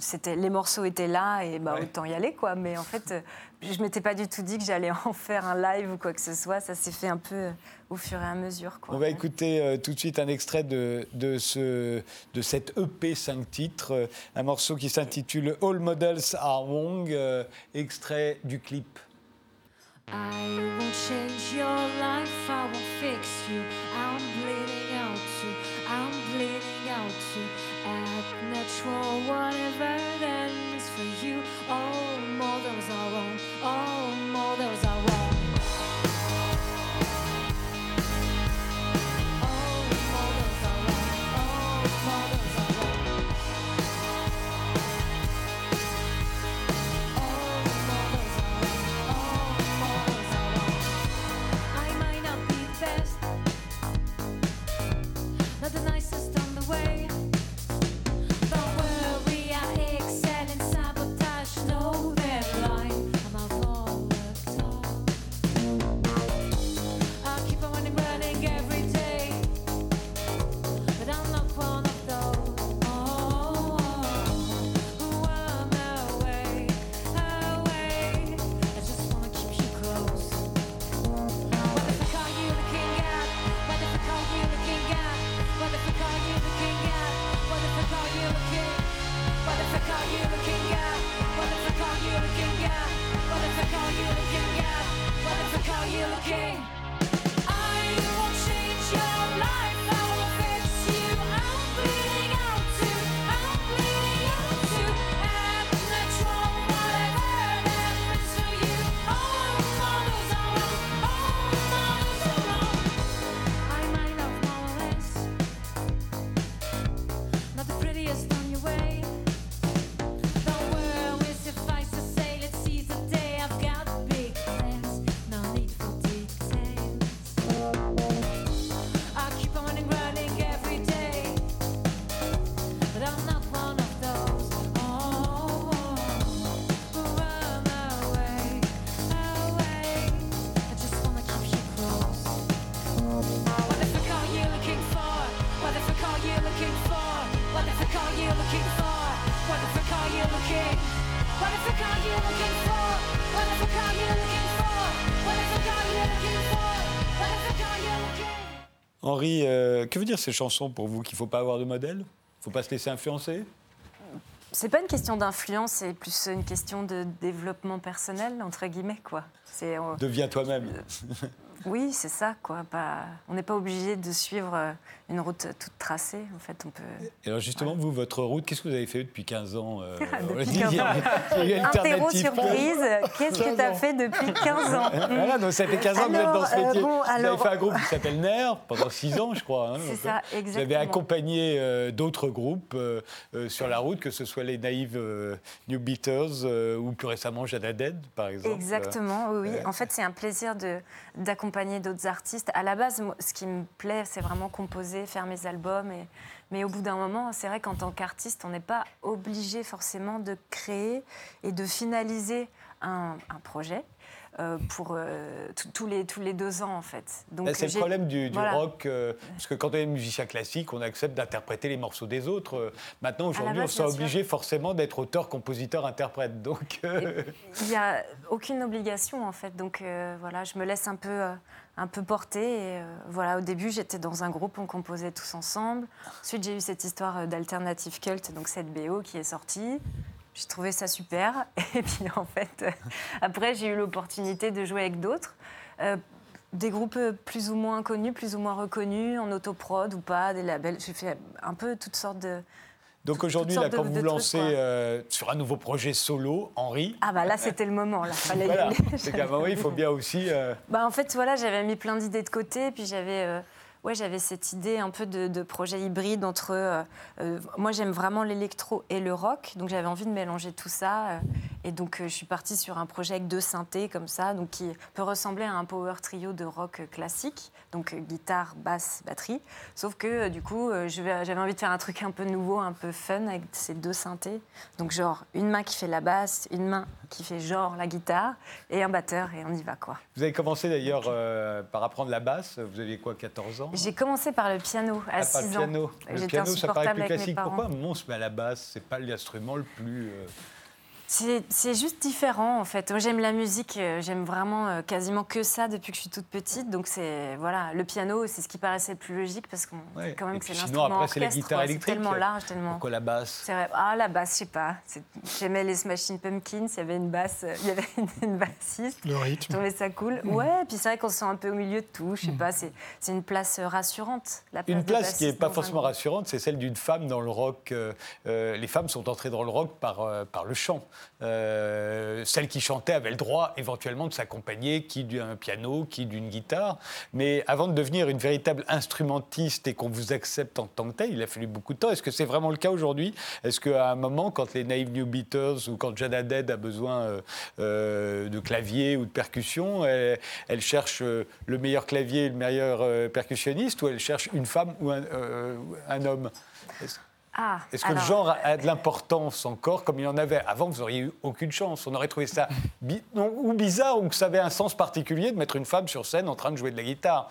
c'était les morceaux étaient là et bah, autant y aller quoi. Mais en fait euh, je m'étais pas du tout dit que j'allais en faire un live ou quoi que ce soit. Ça s'est fait un peu euh, au fur et à mesure on va écouter tout de suite un extrait de, de, ce, de cette EP 5 titres un morceau qui s'intitule All Models Are Wrong extrait du clip. I won't change your life, I won't fix you. I'm bleeding control whatever que veut dire ces chansons pour vous Qu'il ne faut pas avoir de modèle? Il ne faut pas se laisser influencer? C'est pas une question d'influence, c'est plus une question de développement personnel, entre guillemets, quoi. Euh, Deviens toi-même. Oui, c'est ça, quoi. on n'est pas obligé de suivre euh, une route toute tracée, en fait. On peut... Et alors justement, vous, votre route, qu'est-ce que vous avez fait depuis 15 ans euh, depuis 15 ans. Interro surprise, qu'est-ce que tu as fait depuis 15 ans Voilà, donc ça fait 15 ans que vous êtes dans ce métier. vous avez fait un groupe qui s'appelle NER pendant 6 ans, je crois. Hein, c'est ça, exactement. Vous avez accompagné d'autres groupes sur la route, que ce soit les naïves New Beaters ou plus récemment Jada Dead, par exemple. Exactement, oui. oui. En fait, c'est un plaisir d'accompagner d'autres artistes. À la base, ce qui me plaît, c'est vraiment composer, faire mes albums. Et... Mais au bout d'un moment, c'est vrai qu'en tant qu'artiste, on n'est pas obligé forcément de créer et de finaliser un, un projet. Euh, pour euh, tous les, tous les deux ans, en fait. C'est le problème du, rock, euh, parce que quand on est musicien classique, on accepte d'interpréter les morceaux des autres. maintenant, aujourd'hui, on s'est obligé forcément d'être auteur, compositeur, interprète. Donc, il n'y a aucune obligation, en fait. Donc voilà, je me laisse un peu un peu porter. Et, voilà, au début, j'étais dans un groupe, on composait tous ensemble. Ensuite, j'ai eu cette histoire d'Alternative Cult, donc cette BO qui est sortie. J'ai trouvé ça super. Et puis en fait, euh, après, j'ai eu l'opportunité de jouer avec d'autres. Euh, des groupes plus ou moins connus, plus ou moins reconnus, en autoprod ou pas, des labels. J'ai fait un peu toutes sortes de. Donc aujourd'hui, là, quand vous vous lancez euh, sur un nouveau projet solo, Henri. Ah bah là, c'était le moment. Là, fallait voilà. C'est qu'à il faut bien aussi. Bah en fait, voilà, j'avais mis plein d'idées de côté, puis j'avais ouais, j'avais cette idée un peu de, projet hybride entre. Euh, euh, moi, j'aime vraiment l'électro et le rock, donc j'avais envie de mélanger tout ça. Euh, et donc, je suis partie sur un projet avec deux synthés comme ça, donc qui peut ressembler à un power trio de rock classique, donc guitare, basse, batterie. Sauf que du coup, j'avais envie de faire un truc un peu nouveau, un peu fun avec ces deux synthés. Donc, genre, une main qui fait la basse, une main qui fait genre la guitare, et un batteur, et on y va quoi. Vous avez commencé d'ailleurs par apprendre la basse, vous aviez quoi, 14 ans? J'ai commencé par le piano à 6 ah, ans. Le piano, ça paraît plus classique. Pourquoi on se met à la basse C'est pas l'instrument le plus. Euh, c'est juste différent en fait. J'aime la musique, euh, j'aime vraiment euh, quasiment que ça depuis que je suis toute petite. Donc c'est voilà, le piano, c'est ce qui paraissait le plus logique parce qu'on quand même que c'est l'instrument après c'est la guitare électrique. tellement large, tellement. Pourquoi la basse vrai. Ah la basse, je sais pas. J'aimais les Smashing Pumpkins, il y avait une basse, il y avait une, bassiste. Le rythme. Je trouvais ça cool. Mm. Ouais, puis c'est vrai qu'on se sent un peu au milieu de tout. Je sais mm. pas, c'est une place rassurante. La place une place qui est pas forcément rassurante, c'est celle d'une femme dans le rock. Euh, les femmes sont entrées dans le rock par par le chant. Euh, celle qui chantait avait le droit éventuellement de s'accompagner qui d'un piano, qui d'une guitare. Mais avant de devenir une véritable instrumentiste et qu'on vous accepte en tant que tel, il a fallu beaucoup de temps. Est-ce que c'est vraiment le cas aujourd'hui? Est-ce qu'à un moment, quand les Naive New Beaters ou quand Jada Dead a besoin euh, euh, de clavier ou de percussion, elle, cherche le meilleur clavier, le meilleur percussionniste ou elle cherche une femme ou un, un homme? Ah, Est-ce que le genre a de l'importance encore comme il en avait Avant, vous n'auriez eu aucune chance? On aurait trouvé ça ou bizarre ou que ça avait un sens particulier de mettre une femme sur scène en train de jouer de la guitare.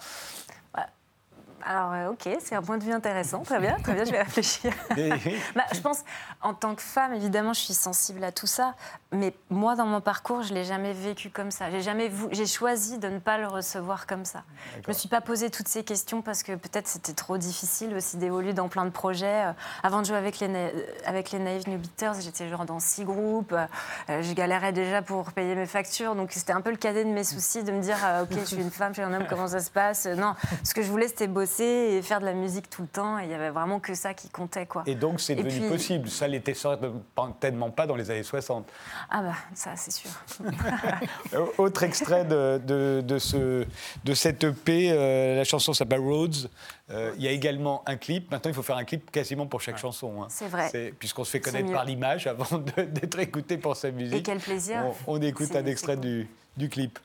Alors, euh, ok, c'est un point de vue intéressant. Très bien, très bien, je vais réfléchir. bah, je pense, en tant que femme, évidemment, je suis sensible à tout ça. Mais moi, dans mon parcours, je ne l'ai jamais vécu comme ça. J'ai jamais j'ai choisi de ne pas le recevoir comme ça. Je ne me suis pas posé toutes ces questions parce que peut-être c'était trop difficile aussi d'évoluer dans plein de projets. Euh, avant de jouer avec les, avec les Naive New Beaters, j'étais genre dans six groupes. Euh, je galérais déjà pour payer mes factures. Donc c'était un peu le cadet de mes soucis de me dire, euh, ok, je suis une femme, je suis un homme, comment ça se passe? Non, ce que je voulais, c'était bosser et faire de la musique tout le temps. Et il y avait vraiment que ça qui comptait. Quoi. Et donc c'est devenu possible. Ça l'était certainement pas dans les années 60. Ah bah ça c'est sûr. Autre extrait de, de, ce, de cette EP, euh, la chanson s'appelle Roads. Euh, il y a également un clip. Maintenant, il faut faire un clip quasiment pour chaque chanson. Hein. C'est vrai. Puisqu'on se fait connaître par l'image avant d'être écouté pour sa musique. Et quel plaisir. On, on écoute un extrait du, du clip.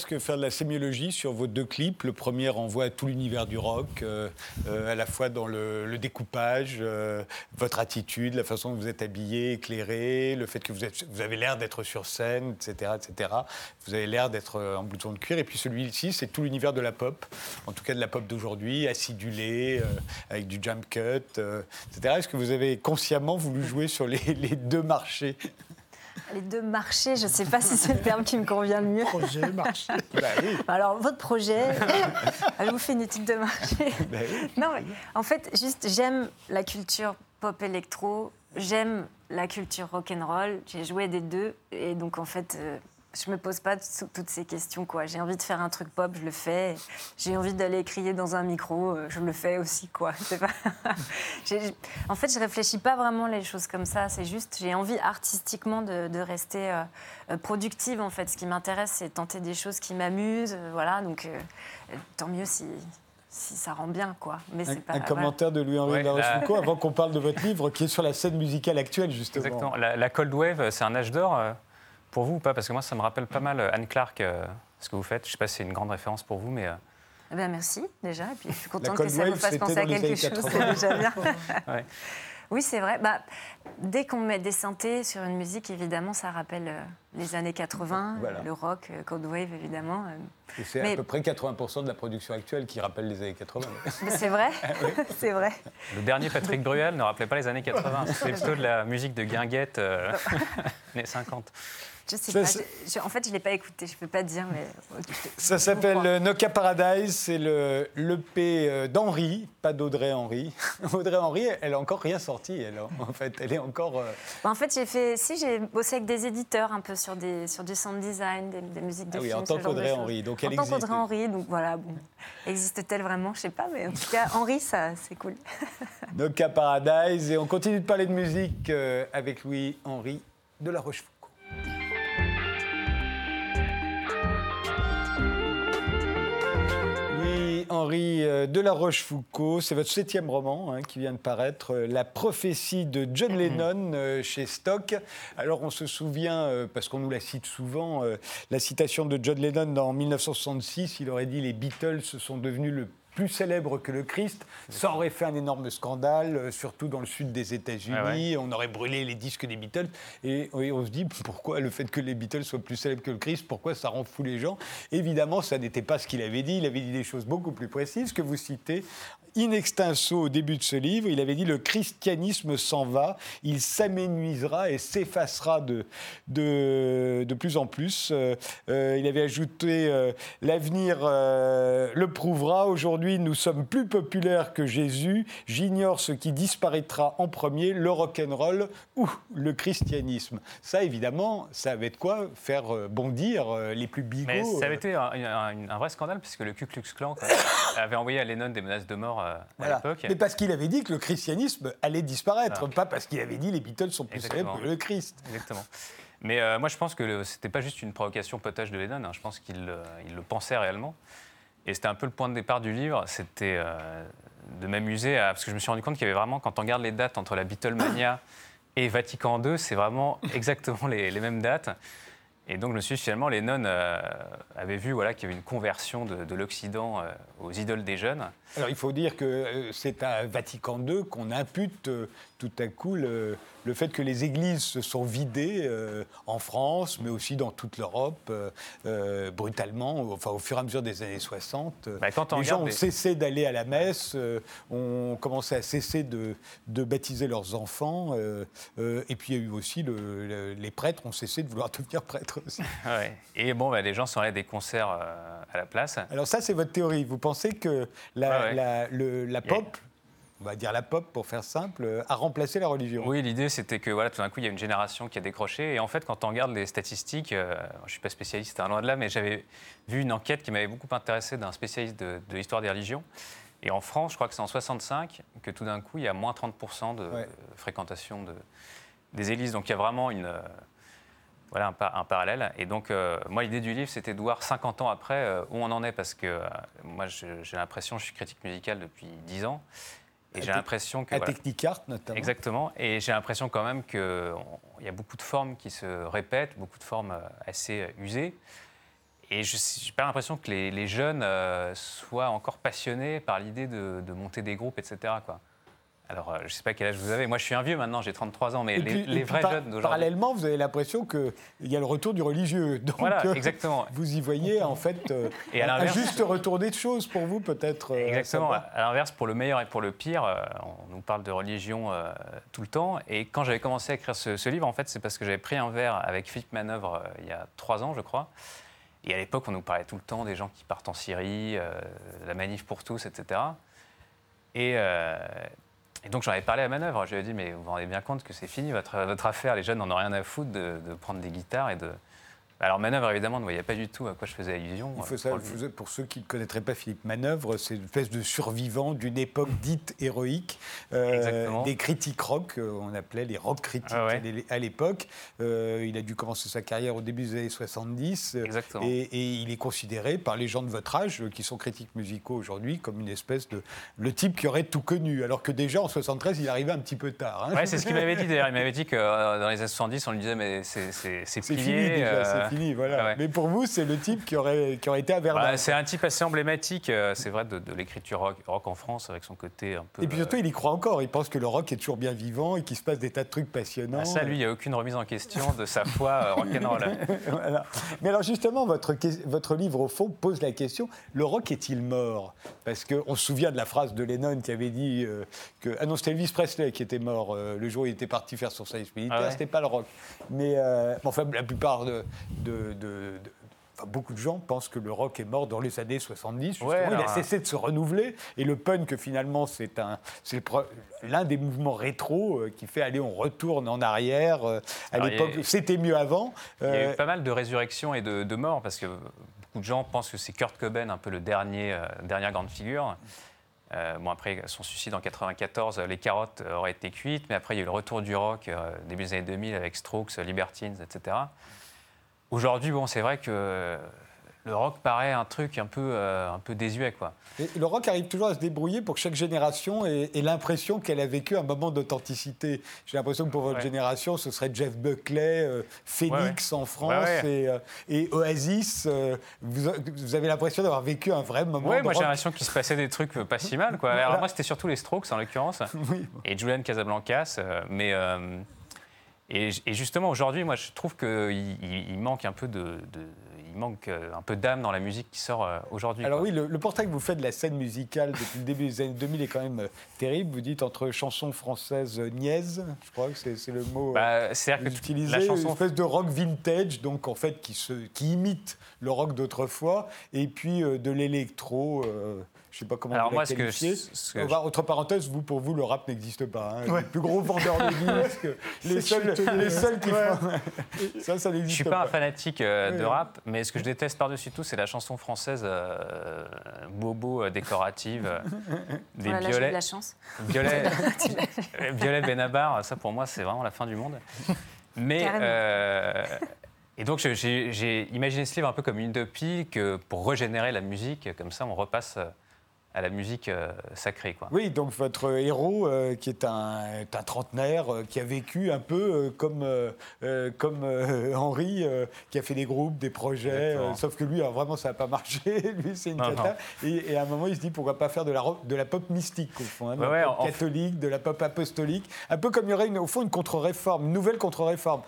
Presque faire de la sémiologie sur vos deux clips. Le premier renvoie à tout l'univers du rock, euh, euh, à la fois dans le, découpage, euh, votre attitude, la façon dont vous êtes habillé, éclairé, le fait que vous, avez l'air d'être sur scène, etc., etc. Vous avez l'air d'être en blouson de cuir. Et puis celui-ci, c'est tout l'univers de la pop, en tout cas de la pop d'aujourd'hui, acidulé, avec du jump cut, etc. Est-ce que vous avez consciemment voulu jouer sur les deux marchés? Les deux marchés, je ne sais pas si c'est le terme qui me convient le mieux. Projet, marché. Bah Alors, votre projet, avez-vous fait une étude de marché? Bah Non, mais en fait, juste, j'aime la culture pop électro, j'aime la culture rock and roll. J'ai joué des deux, et donc en fait, euh, je me pose pas toutes ces questions. quoi. J'ai envie de faire un truc pop, je le fais. J'ai envie d'aller crier dans un micro, euh, je le fais aussi. quoi. Pas... en fait, je réfléchis pas vraiment les choses comme ça. C'est juste, j'ai envie artistiquement de, rester euh, euh, productive. En fait, ce qui m'intéresse, c'est tenter des choses qui m'amusent. voilà, donc tant mieux si, si ça rend bien, quoi. Mais un, pas, un commentaire de Louis-Henri ouais, la... avant qu'on parle de votre livre, qui est sur la scène musicale actuelle, justement. Exactement. La, la Cold Wave, c'est un âge d'or pour vous ou pas? Parce que moi, ça me rappelle pas mal euh, Anne Clark, euh, ce que vous faites. Je ne sais pas si c'est une grande référence pour vous, mais... Euh, eh bien, merci déjà. Et puis, je suis contente que ça vous fasse penser à quelque chose. C'est déjà bien. Oui, c'est vrai. Bah, dès qu'on met des synthés sur une musique, évidemment, ça rappelle les années 80, le rock, Cold Wave, évidemment. c'est à peu près 80% de la production actuelle qui rappelle les années 80. c'est vrai, ah c'est vrai. Le dernier Patrick Bruel ne rappelait pas les années 80. C'est plutôt de la musique de guinguette, euh, années 50. Je sais pas. en fait, je ne l'ai pas écouté, je ne peux pas dire, mais. Ça s'appelle euh, Nokia Paradise, c'est le l'EP euh, d'Henri, pas d'Audrey Henry. Audrey Henry, elle n'a encore rien sorti, elle, en fait. Elle est encore. Euh, bah, en fait, j'ai fait. Si, j'ai bossé avec des éditeurs un peu sur, des, sur du sound design, des, musiques de ah oui, en tant qu'Audrey Henry. Donc en tant qu'Audrey Henry, donc voilà. Bon. Existe-t-elle vraiment? Je ne sais pas, mais en tout cas, Henri, ça, c'est cool. Nokia Paradise, et on continue de parler de musique avec Louis-Henri de la Rochefoucauld. Henri euh, de la Rochefoucauld. C'est votre septième roman hein, qui vient de paraître, euh, La prophétie de John Lennon euh, chez Stock. Alors on se souvient, parce qu'on nous la cite souvent, la citation de John Lennon en 1966, il aurait dit les Beatles sont devenus le plus célèbre que le Christ. Ça aurait fait un énorme scandale, euh, surtout dans le sud des États-Unis. On aurait brûlé les disques des Beatles. Et, on se dit pourquoi le fait que les Beatles soient plus célèbres que le Christ, pourquoi ça rend fou les gens? Évidemment, ça n'était pas ce qu'il avait dit. Il avait dit des choses beaucoup plus précises que vous citez in extenso au début de ce livre, il avait dit le christianisme s'en va, il s'aménuisera et s'effacera de, de, de, plus en plus. Euh, euh, il avait ajouté euh, l'avenir le prouvera. Aujourd'hui, nous sommes plus populaires que Jésus. J'ignore ce qui disparaîtra en premier, le rock'n'roll ou le christianisme. Ça, évidemment, ça avait de quoi faire bondir les plus bigots. Mais ça avait été un, vrai scandale puisque le Ku Klux Klan avait envoyé à Lennon des menaces de mort euh, Mais parce qu'il avait dit que le christianisme allait disparaître, pas parce qu'il avait dit les Beatles sont plus célèbres que le Christ. Exactement. Mais euh, moi, je pense que c'était pas juste une provocation potage de Lennon. Hein. Je pense qu'il euh, le pensait réellement. Et c'était un peu le point de départ du livre. C'était de m'amuser parce que je me suis rendu compte qu'il y avait vraiment, quand on regarde les dates entre la Beatlemania et Vatican II, c'est vraiment exactement les, les mêmes dates. Et donc, je me suis dit, finalement, les nonnes euh, avaient vu voilà, qu'il y avait une conversion de, l'Occident euh, aux idoles des jeunes. Alors, il faut dire que euh, c'est à Vatican II qu'on impute tout à coup le, le fait que les églises se sont vidées euh, en France, mais aussi dans toute l'Europe, euh, euh, brutalement, enfin, au fur et à mesure des années 60. Bah, les gens ont cessé d'aller à la messe, ont commencé à cesser de, de baptiser leurs enfants, et puis il y a eu aussi le, les prêtres ont cessé de vouloir devenir prêtres aussi. Et bon, bah, les gens sont allés à des concerts à la place. Alors ça, c'est votre théorie. Vous pensez que la, la, la pop on va dire la pop pour faire simple, a remplacé la religion. Oui, l'idée c'était que voilà, tout d'un coup il y a une génération qui a décroché. Et en fait, quand on regarde les statistiques, euh, je ne suis pas spécialiste, un hein, loin de là, mais j'avais vu une enquête qui m'avait beaucoup intéressé d'un spécialiste de, l'histoire des religions. Et en France, je crois que c'est en 65 que tout d'un coup il y a moins 30% de fréquentation de, des églises. Donc il y a vraiment une. Euh, voilà un, un, parallèle. Et donc, euh, moi, l'idée du livre, c'était de voir 50 ans après où on en est, parce que moi, j'ai l'impression, je suis critique musicale depuis 10 ans, et j'ai l'impression que. À Technicart, notamment. Exactement. Et j'ai l'impression quand même qu'il y a beaucoup de formes qui se répètent, beaucoup de formes euh, assez euh, usées. et je n'ai pas l'impression que les, jeunes soient encore passionnés par l'idée de, de, monter des groupes, etc. Quoi. Alors, euh, je ne sais pas quel âge vous avez. Moi, je suis un vieux maintenant, j'ai 33 ans, mais les, vrais jeunes d'aujourd'hui. Parallèlement, vous avez l'impression qu'il y a le retour du religieux. Donc, voilà, euh, exactement. Vous y voyez, en fait, euh, et à un juste retour des choses pour vous, peut-être. exactement. À l'inverse, pour le meilleur et pour le pire, on nous parle de religion tout le temps. Et quand j'avais commencé à écrire ce, livre, en fait, c'est parce que j'avais pris un verre avec Philippe Manœuvre il y a trois ans, je crois. Et à l'époque, on nous parlait tout le temps des gens qui partent en Syrie, la manif pour tous, etc. Et, et donc j'en avais parlé à Manœuvre. Je lui ai dit, mais vous vous rendez bien compte que c'est fini votre, affaire, les jeunes n'en ont rien à foutre de prendre des guitares et de, alors Manœuvre, évidemment, ne voyait pas du tout à quoi je faisais allusion. Il faut ça, pour ceux qui ne connaîtraient pas Philippe Manœuvre, c'est une espèce de survivant d'une époque dite héroïque, euh, des critiques rock, euh, on appelait les rock critiques ah à l'époque. Euh, il a dû commencer sa carrière au début des années 70. Exactement. Et, il est considéré par les gens de votre âge, qui sont critiques musicaux aujourd'hui, comme une espèce de... le type qui aurait tout connu, alors que déjà en 73, il arrivait un petit peu tard. Hein. c'est ce qu'il m'avait dit d'ailleurs. Il m'avait dit que dans les années 70, on lui disait, mais c'est plié. Fini voilà. Mais pour vous, c'est le type qui aurait, qui aurait été à Verdun. Bah, c'est un type assez emblématique, euh, c'est vrai, de, l'écriture rock, rock, en France, avec son côté un peu. Et puis surtout, il y croit encore. Il pense que le rock est toujours bien vivant et qu'il se passe des tas de trucs passionnants. Ah, ça, lui, il n'y a aucune remise en question de sa foi euh, rock'n'roll. voilà. Mais alors, justement, votre, votre livre, au fond, pose la question le rock est-il mort? Parce qu'on se souvient de la phrase de Lennon qui avait dit euh, que. Ah non, c'était Elvis Presley qui était mort le jour où il était parti faire son service militaire, ah c'était pas le rock. Mais enfin, la plupart de beaucoup de gens pensent que le rock est mort dans les années 70. il a cessé de se renouveler. Et le punk, finalement, c'est l'un des mouvements rétro euh, qui fait aller, on retourne en arrière. Euh, à l'époque, c'était mieux avant. Il y a eu euh, pas mal de résurrections et de, morts, parce que beaucoup de gens pensent que c'est Kurt Cobain, un peu le dernier, dernière grande figure. bon, après son suicide en 94, les carottes auraient été cuites, mais après il y a eu le retour du rock début des années 2000 avec Strokes, Libertines, etc. Aujourd'hui, bon, c'est vrai que le rock paraît un truc un peu, euh, un peu désuet. Quoi. le rock arrive toujours à se débrouiller pour que chaque génération ait, l'impression qu'elle a vécu un moment d'authenticité. J'ai l'impression que pour votre génération, ce serait Jeff Buckley, euh, Phoenix en France euh, et, Oasis. Vous, avez l'impression d'avoir vécu un vrai moment. Oui, moi j'ai l'impression qu'il se passait des trucs pas si mal. Quoi. Alors moi, c'était surtout les Strokes en l'occurrence et Julian Casablancas. mais. Et, justement, aujourd'hui, moi, je trouve qu'il il manque un peu de, il manque euh, un peu d'âme dans la musique qui sort euh, aujourd'hui. Alors oui, le, portrait que vous faites de la scène musicale depuis le début des années 2000 est quand même euh, terrible. Vous dites entre chansons françaises niaises, je crois que c'est le mot bah, que utilisé, la chanson... une espèce de rock vintage, donc en fait qui, se, qui imite le rock d'autrefois, et puis de l'électro. Je ne sais pas comment Alors vous moi, qualifier. Ce que, Autre parenthèse, vous, pour vous, le rap n'existe pas. Hein. Le plus gros vendeur de disques, les seuls, les seuls qui font... ça, ça n'existe pas. Je ne suis pas, un fanatique euh, de rap, mais ce que je déteste par-dessus tout, c'est la chanson française euh, bobo euh, décorative. des voilà, violets. de la chance. Violet, Violet Benabar, ça pour moi, c'est vraiment la fin du monde. Mais... Et donc j'ai imaginé ce livre un peu comme une utopie que pour régénérer la musique, comme ça on repasse à la musique euh, sacrée. Quoi. Oui, donc votre héros, euh, qui est un, un trentenaire, euh, qui a vécu un peu comme, comme Henri, qui a fait des groupes, des projets, sauf que lui, vraiment, ça n'a pas marché. lui, c'est une cata. Et, à un moment, il se dit, pourquoi pas faire de la, de la pop mystique, au fond, hein, de la pop catholique, de la pop apostolique, un peu comme il y aurait, au fond, une contre-réforme, une nouvelle contre-réforme,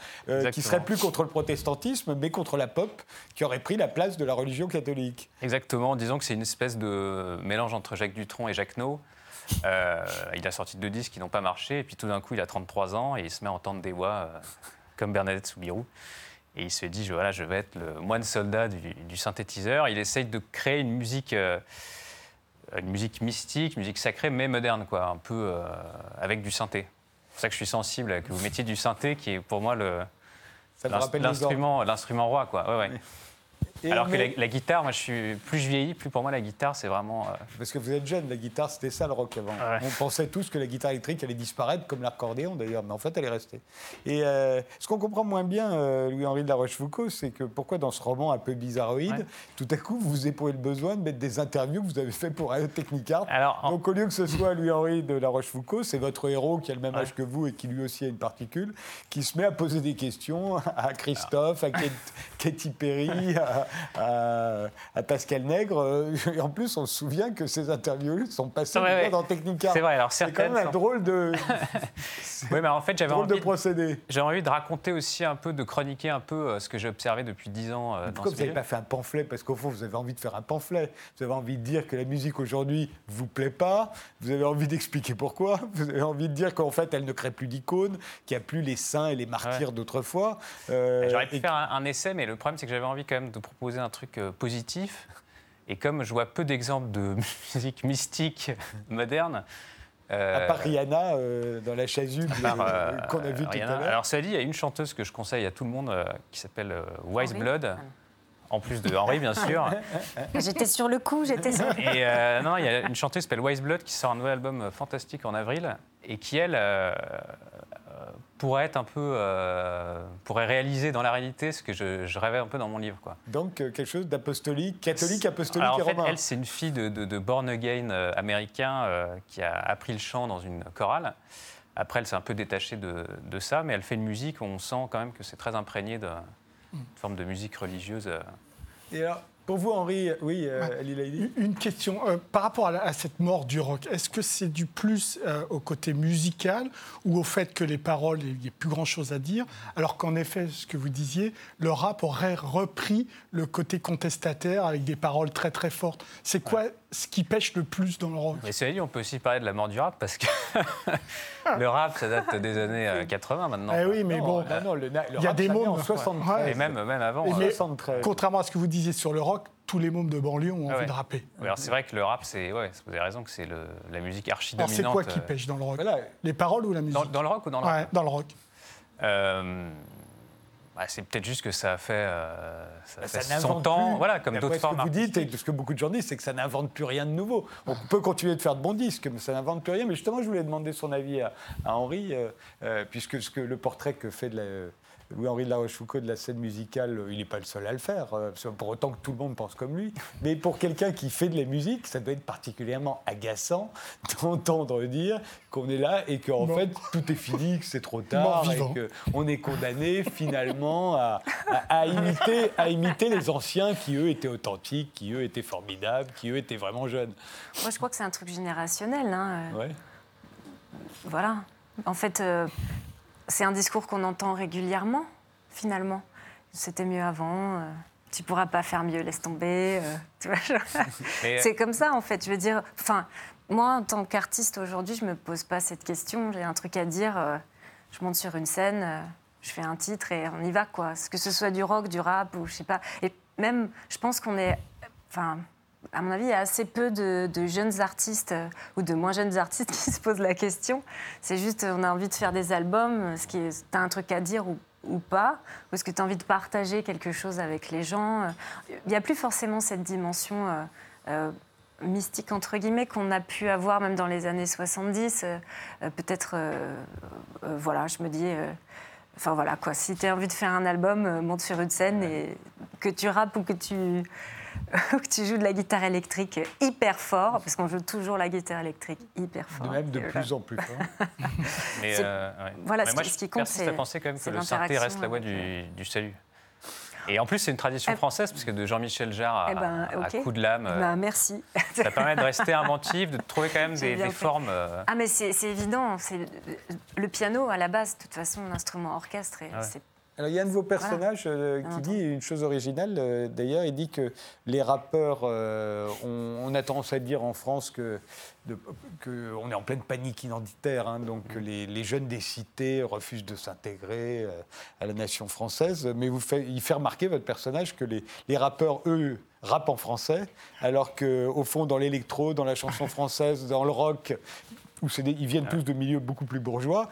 qui serait plus contre le protestantisme, mais contre la pop, qui aurait pris la place de la religion catholique. Exactement, disons que c'est une espèce de mélange entre Jacques Dutronc et Jacques No. Euh, il a sorti deux disques qui n'ont pas marché, et puis tout d'un coup, il a 33 ans et il se met à entendre des voix euh, comme Bernadette Soubirou. Et il se dit, je, voilà, je vais être le moine soldat du, synthétiseur. Il essaye de créer une musique, euh, une musique mystique, musique sacrée, mais moderne, quoi, un peu avec du synthé. C'est pour ça que je suis sensible à que vous mettiez du synthé, qui est pour moi le, l'instrument, l'instrument roi, quoi. Ouais, ouais. Alors que la, guitare, moi, je suis plus je vieillis, plus pour moi la guitare, c'est vraiment. Euh, Parce que vous êtes jeune, la guitare, c'était ça le rock avant. On pensait tous que la guitare électrique allait disparaître, comme l'accordéon d'ailleurs, mais en fait, elle est restée. Et euh, ce qu'on comprend moins bien, euh, Louis-Henri de la Rochefoucauld, c'est que pourquoi dans ce roman un peu bizarroïde, tout à coup, vous éprouvez le besoin de mettre des interviews que vous avez fait pour Technicart. Alors, Donc au lieu que ce soit Louis-Henri de la Rochefoucauld, c'est votre héros qui a le même âge que vous et qui lui aussi a une particule, qui se met à poser des questions à Christophe, à Katy Perry, à, à, Pascal Nègre. Et en plus, on se souvient que ces interviews sont passées dans Technica. C'est vrai, alors C'est quand même un drôle de. oui, mais en fait, j'avais envie de procéder. J'avais envie de raconter aussi un peu, de chroniquer un peu euh, ce que j'ai observé depuis dix ans. Euh, pourquoi vous n'avez pas fait un pamphlet? Parce qu'au fond, vous avez envie de faire un pamphlet. Vous avez envie de dire que la musique aujourd'hui vous plaît pas. Vous avez envie d'expliquer pourquoi. Vous avez envie de dire qu'en fait, elle ne crée plus d'icônes, qu'il n'y a plus les saints et les martyrs d'autrefois. Euh, J'aurais pu faire un, essai, mais le problème, c'est que j'avais envie quand même de proposer un truc positif. Et comme je vois peu d'exemples de musique mystique moderne, à part Rihanna dans la chasuble qu'on a vu tout à l'heure. Alors ça dit, il y a une chanteuse que je conseille à tout le monde qui s'appelle Wise Blood en plus de Henri, bien sûr. j'étais sur le coup, j'étais sur... Et euh, non, il y a une chanteuse qui s'appelle Wise Blood qui sort un nouvel album fantastique en avril et qui, elle, euh, pourrait être un peu... Euh, pourrait réaliser dans la réalité ce que je, rêvais un peu dans mon livre. Quoi. Donc, quelque chose d'apostolique, catholique, apostolique Alors, en fait, Elle, c'est une fille de, de, born again américain qui a appris le chant dans une chorale. Après, elle s'est un peu détachée de, de, ça, mais elle fait une musique où on sent quand même que c'est très imprégné de une forme de musique religieuse. Euh. Et alors, pour vous, Henri, oui, euh, Une question. Euh, par rapport à, cette mort du rock, est-ce que c'est du plus euh, au côté musical ou au fait que les paroles, il n'y ait plus grand-chose à dire Alors qu'en effet, ce que vous disiez, le rap aurait repris le côté contestataire avec des paroles très très fortes. C'est quoi ce qui pêche le plus dans le rock Mais c'est dit, on peut aussi parler de la mort du rap parce que le rap, ça date des années 80 maintenant. Eh oui, mais bon, il y a des mots en 73. Et même, même avant. Contrairement à ce que vous disiez sur le rock, tous les mômes de banlieue ont envie de rapper. alors c'est vrai que le rap, c'est, ouais, vous avez raison que c'est la musique archi dominante. c'est quoi qui euh, pêche dans le rock? Les paroles ou la musique? dans, le rock ou dans le rap? Dans le rock. Euh, bah, c'est peut-être juste que ça a fait, euh, ça, bah, son temps, voilà, comme d'autres formes. Ce que vous dites, et ce que beaucoup de gens disent, c'est que ça n'invente plus rien de nouveau. On peut continuer de faire de bons disques, mais ça n'invente plus rien. Mais justement, je voulais demander son avis à, Henri, puisque ce que, le portrait que fait de la Louis-Henri de la Rochefoucauld de la scène musicale, il n'est pas le seul à le faire, euh, pour autant que tout le monde pense comme lui. Mais pour quelqu'un qui fait de la musique, ça doit être particulièrement agaçant d'entendre dire qu'on est là et qu'en fait tout est fini, que c'est trop tard et qu'on est condamné finalement à, imiter, à imiter les anciens qui eux étaient authentiques, qui eux étaient formidables, qui eux étaient vraiment jeunes. Moi je crois que c'est un truc générationnel. Hein. Ouais. Voilà. En fait, euh, c'est un discours qu'on entend régulièrement, finalement. C'était mieux avant. Euh, tu pourras pas faire mieux, laisse tomber. Euh, c'est comme ça, en fait. Je veux dire, enfin, moi, en tant qu'artiste aujourd'hui, je me pose pas cette question. J'ai un truc à dire. Euh, je monte sur une scène, je fais un titre et on y va, quoi. Que ce soit du rock, du rap ou je sais pas. Et même, je pense qu'on est, enfin, à mon avis, il y a assez peu de, jeunes artistes euh, ou de moins jeunes artistes qui se posent la question. C'est juste, on a envie de faire des albums, ce qui est, as un truc à dire ou, pas Ou est-ce que tu as envie de partager quelque chose avec les gens Il n'y a plus forcément cette dimension euh, euh, mystique, entre guillemets, qu'on a pu avoir même dans les années 70. Peut-être, voilà, je me dis... Enfin voilà quoi, si tu as envie de faire un album, monte sur une scène et que tu rappes ou que tu, que tu joues de la guitare électrique hyper fort, parce qu'on joue toujours la guitare électrique hyper fort. même de plus en plus fort. Mais euh, Voilà, ce, qui compte, c'est. à penser quand même que le synthé reste la voie du, du salut. Et en plus, c'est une tradition eh, française, parce que de Jean-Michel Jarre à, eh ben, coup de lame. Euh, bah, merci. Ça permet de rester inventif, de trouver quand même des, formes. Euh. Ah, mais c'est évident. Le piano, à la base, de toute façon, l'instrument orchestre, c'est alors, il y a un de vos personnages euh, qui dit une chose originale, euh, d'ailleurs, il dit que les rappeurs, euh, on, a tendance à dire en France que, on est en pleine panique identitaire, hein, donc que les, jeunes des cités refusent de s'intégrer à la nation française, mais vous fait, il fait remarquer, votre personnage, que les, les rappeurs, eux, rappent en français, alors qu'au fond, dans l'électro, dans la chanson française, dans le rock, où ils viennent tous de milieux beaucoup plus bourgeois,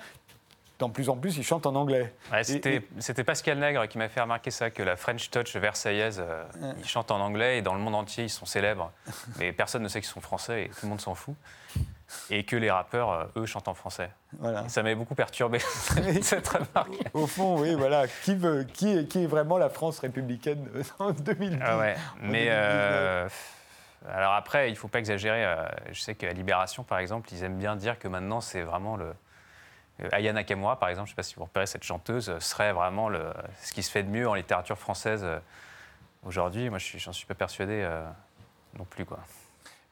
de plus en plus, ils chantent en anglais. C'était Pascal Nègre qui m'a fait remarquer ça, que la French Touch versaillaise, euh, ils chantent en anglais et dans le monde entier, ils sont célèbres. Mais personne ne sait qu'ils sont français et tout le monde s'en fout. Et que les rappeurs, euh, eux, chantent en français. Voilà. Ça m'avait beaucoup perturbé, cette remarque. Au fond, oui, voilà. Qui, veut, qui, est, qui est vraiment la France républicaine en 2010 ah ouais. Mais euh, alors après, il ne faut pas exagérer. Je sais qu'à Libération, par exemple, ils aiment bien dire que maintenant, c'est vraiment le Aya Nakamura, par exemple, je ne sais pas si vous repérez cette chanteuse, euh, serait vraiment le, ce qui se fait de mieux en littérature française Aujourd'hui, moi, j'en suis pas persuadé non plus. Quoi.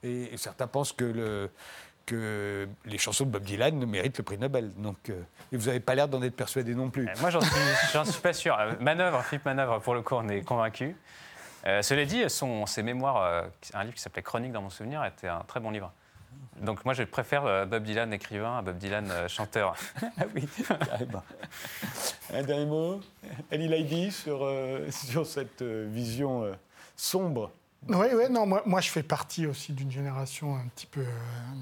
Et, certains pensent que, le, que les chansons de Bob Dylan méritent le prix Nobel. Donc, et vous n'avez pas l'air d'en être persuadé non plus. Moi, j'en suis, suis pas sûr. Manœuvre, Philippe Manœuvre, pour le coup, on est convaincu. cela dit, son, ses mémoires, un livre qui s'appelait Chronique dans mon souvenir, était un très bon livre. Donc moi, je préfère euh, Bob Dylan écrivain à Bob Dylan euh, chanteur. ah oui, carrément. Un dernier mot, Ali Laidi, sur, euh, sur cette vision sombre oui, oui, non, moi, moi je fais partie aussi d'une génération un petit peu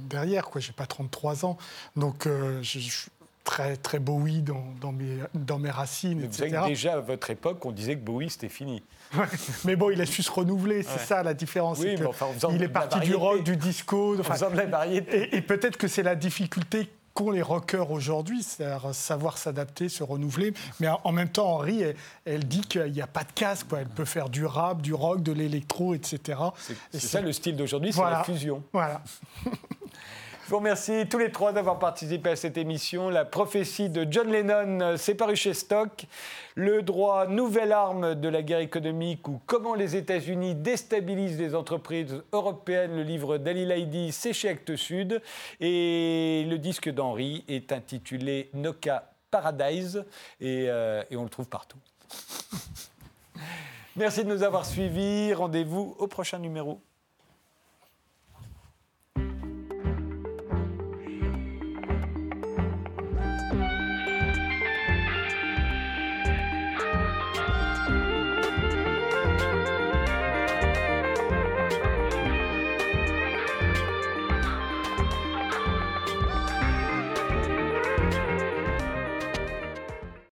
derrière, quoi. J'ai pas 33 ans, donc je, je, très, très Bowie dans, dans, mes, dans mes racines, Vous savez que déjà à votre époque, on disait que Bowie c'était fini. mais bon, il a su se renouveler, c'est ça la différence. Oui, il est parti du rock, du disco. Enfin, de la variété. Et, et peut-être que c'est la difficulté qu'ont les rockers aujourd'hui, c'est-à-dire savoir s'adapter, se renouveler. Mais en même temps, Henri, elle, dit qu'il n'y a pas de casque. Quoi. Elle peut faire du rap, du rock, de l'électro, etc. C'est ça le style d'aujourd'hui, c'est la fusion. Voilà. Je vous remercie tous les trois d'avoir participé à cette émission. La prophétie de John Lennon, euh, c'est paru chez Stock. Le droit, nouvelle arme de la guerre économique ou comment les États-Unis déstabilisent les entreprises européennes. Le livre d'Ali Laidi, c'est chez Sud. Et le disque d'Henri est intitulé Noka Paradise euh, et on le trouve partout. Merci de nous avoir suivis. Rendez-vous au prochain numéro.